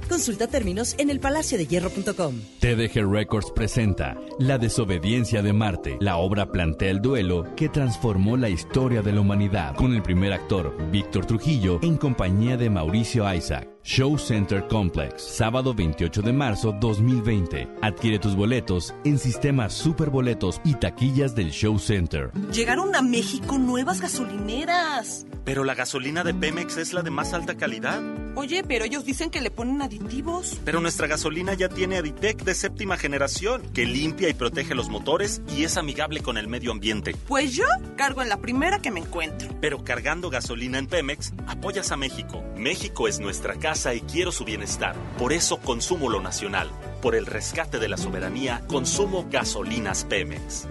Consulta términos en elpalaciodehierro.com. TDG Records presenta La desobediencia de Marte. La obra plantea el duelo que transformó la historia de la humanidad, con el primer actor, Víctor Trujillo, en compañía de Mauricio Isaac. Show Center Complex, sábado 28 de marzo 2020. Adquiere tus boletos en sistemas superboletos y taquillas del Show Center. Llegaron a México nuevas gasolineras. Pero la gasolina de Pemex es la de más alta calidad. Oye, pero ellos dicen que le ponen aditivos. Pero nuestra gasolina ya tiene Aditec de séptima generación, que limpia y protege los motores y es amigable con el medio ambiente. Pues yo cargo en la primera que me encuentro. Pero cargando gasolina en Pemex, apoyas a México. México es nuestra casa y quiero su bienestar. Por eso consumo lo nacional. Por el rescate de la soberanía, consumo gasolinas Pemex.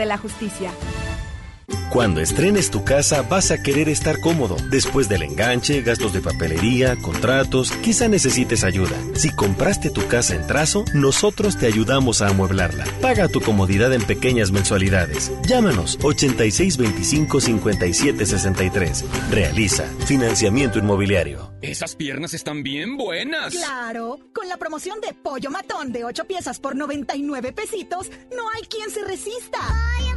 de la justicia. Cuando estrenes tu casa vas a querer estar cómodo. Después del enganche, gastos de papelería, contratos, quizá necesites ayuda. Si compraste tu casa en trazo, nosotros te ayudamos a amueblarla. Paga tu comodidad en pequeñas mensualidades. Llámanos 8625-5763. Realiza financiamiento inmobiliario. Esas piernas están bien buenas. Claro, con la promoción de pollo matón de 8 piezas por 99 pesitos, no hay quien se resista. Pollo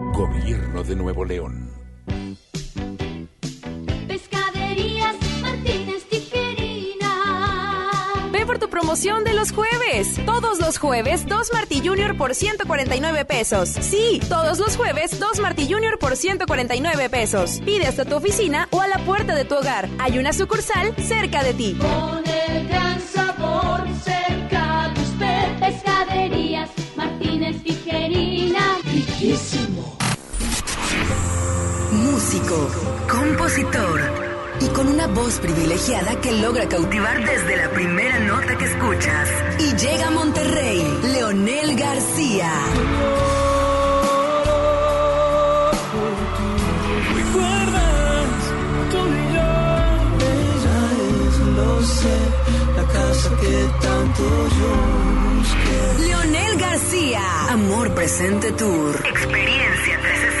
Gobierno de Nuevo León. Pescaderías Martínez Tijerina. Ve por tu promoción de los jueves. Todos los jueves, 2 Martí Junior por 149 pesos. Sí, todos los jueves, 2 Martí Junior por 149 pesos. Pide hasta tu oficina o a la puerta de tu hogar. Hay una sucursal cerca de ti. Con el gran sabor cerca de usted. Pescaderías Martínez Tijerina. Riquísimo. Músico, compositor y con una voz privilegiada que logra cautivar desde la primera nota que escuchas. Y llega a Monterrey, Leonel García. ¿Recuerdas? Tú y yo, ella es, lo sé, la casa que tanto yo busqué. Leonel García, Amor Presente Tour. Experiencia 360.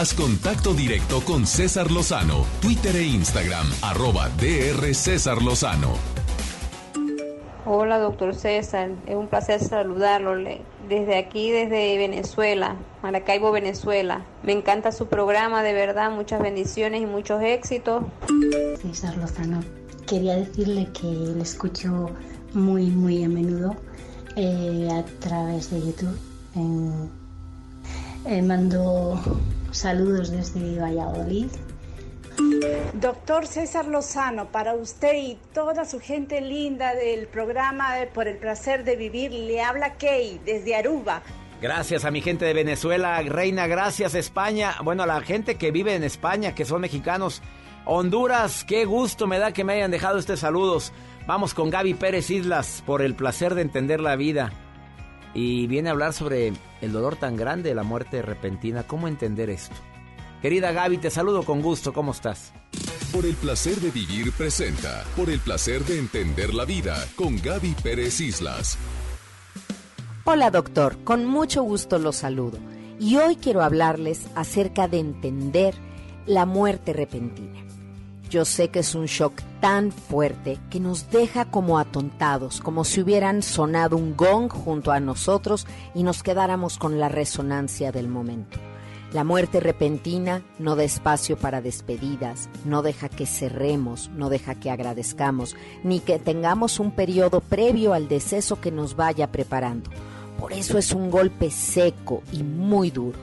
Haz contacto directo con César Lozano, Twitter e Instagram, arroba DR César Lozano. Hola, doctor César. Es un placer saludarlo. Desde aquí, desde Venezuela, Maracaibo, Venezuela. Me encanta su programa, de verdad. Muchas bendiciones y muchos éxitos. César Lozano, quería decirle que le escucho muy, muy a menudo eh, a través de YouTube. Eh, mando saludos desde Valladolid. Doctor César Lozano, para usted y toda su gente linda del programa Por el placer de vivir, le habla Kay desde Aruba. Gracias a mi gente de Venezuela, Reina, gracias España. Bueno, a la gente que vive en España, que son mexicanos. Honduras, qué gusto me da que me hayan dejado estos saludos. Vamos con Gaby Pérez Islas por el placer de entender la vida. Y viene a hablar sobre el dolor tan grande de la muerte repentina. ¿Cómo entender esto? Querida Gaby, te saludo con gusto. ¿Cómo estás? Por el placer de vivir presenta. Por el placer de entender la vida con Gaby Pérez Islas. Hola doctor, con mucho gusto los saludo y hoy quiero hablarles acerca de entender la muerte repentina. Yo sé que es un shock tan fuerte que nos deja como atontados, como si hubieran sonado un gong junto a nosotros y nos quedáramos con la resonancia del momento. La muerte repentina no da espacio para despedidas, no deja que cerremos, no deja que agradezcamos, ni que tengamos un periodo previo al deceso que nos vaya preparando. Por eso es un golpe seco y muy duro.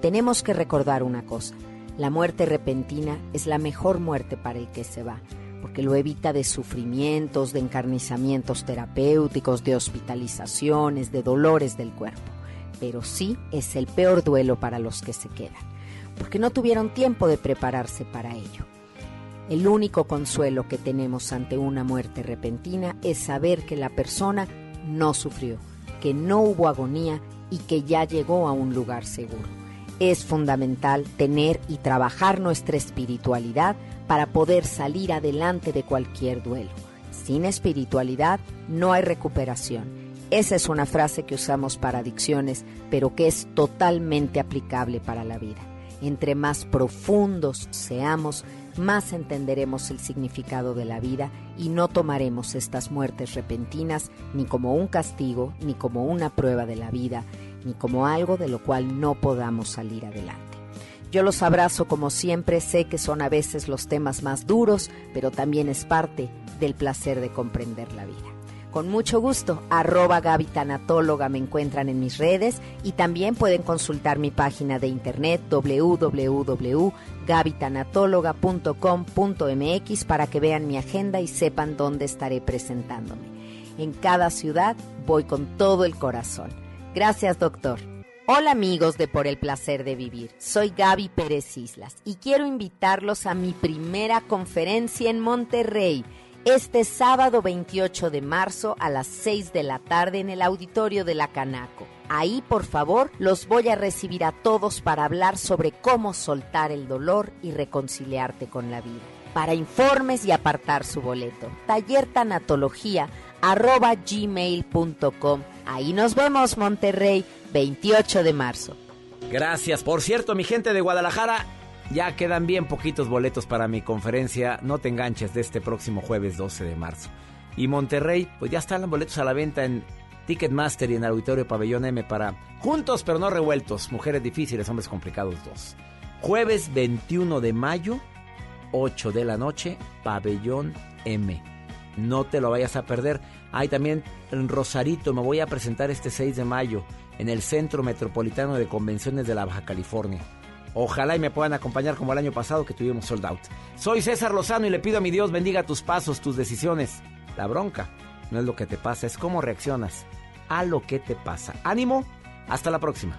Tenemos que recordar una cosa, la muerte repentina es la mejor muerte para el que se va, porque lo evita de sufrimientos, de encarnizamientos terapéuticos, de hospitalizaciones, de dolores del cuerpo pero sí es el peor duelo para los que se quedan, porque no tuvieron tiempo de prepararse para ello. El único consuelo que tenemos ante una muerte repentina es saber que la persona no sufrió, que no hubo agonía y que ya llegó a un lugar seguro. Es fundamental tener y trabajar nuestra espiritualidad para poder salir adelante de cualquier duelo. Sin espiritualidad no hay recuperación esa es una frase que usamos para adicciones, pero que es totalmente aplicable para la vida. Entre más profundos seamos, más entenderemos el significado de la vida y no tomaremos estas muertes repentinas ni como un castigo, ni como una prueba de la vida, ni como algo de lo cual no podamos salir adelante. Yo los abrazo como siempre, sé que son a veces los temas más duros, pero también es parte del placer de comprender la vida. Con mucho gusto, arroba Gaby Tanatóloga me encuentran en mis redes y también pueden consultar mi página de internet www.gabitanatóloga.com.mx para que vean mi agenda y sepan dónde estaré presentándome. En cada ciudad voy con todo el corazón. Gracias, doctor. Hola amigos de Por el Placer de Vivir, soy Gaby Pérez Islas y quiero invitarlos a mi primera conferencia en Monterrey este sábado 28 de marzo a las 6 de la tarde en el auditorio de la Canaco. Ahí, por favor, los voy a recibir a todos para hablar sobre cómo soltar el dolor y reconciliarte con la vida. Para informes y apartar su boleto, taller tanatología arroba gmail.com. Ahí nos vemos, Monterrey, 28 de marzo. Gracias. Por cierto, mi gente de Guadalajara, ya quedan bien poquitos boletos para mi conferencia No te enganches de este próximo jueves 12 de marzo. Y Monterrey, pues ya están los boletos a la venta en Ticketmaster y en Auditorio Pabellón M para Juntos pero no revueltos, mujeres difíciles, hombres complicados dos. Jueves 21 de mayo, 8 de la noche, Pabellón M. No te lo vayas a perder. Hay también en Rosarito, me voy a presentar este 6 de mayo en el Centro Metropolitano de Convenciones de la Baja California. Ojalá y me puedan acompañar como el año pasado que tuvimos sold out. Soy César Lozano y le pido a mi Dios bendiga tus pasos, tus decisiones. La bronca no es lo que te pasa, es cómo reaccionas a lo que te pasa. Ánimo, hasta la próxima.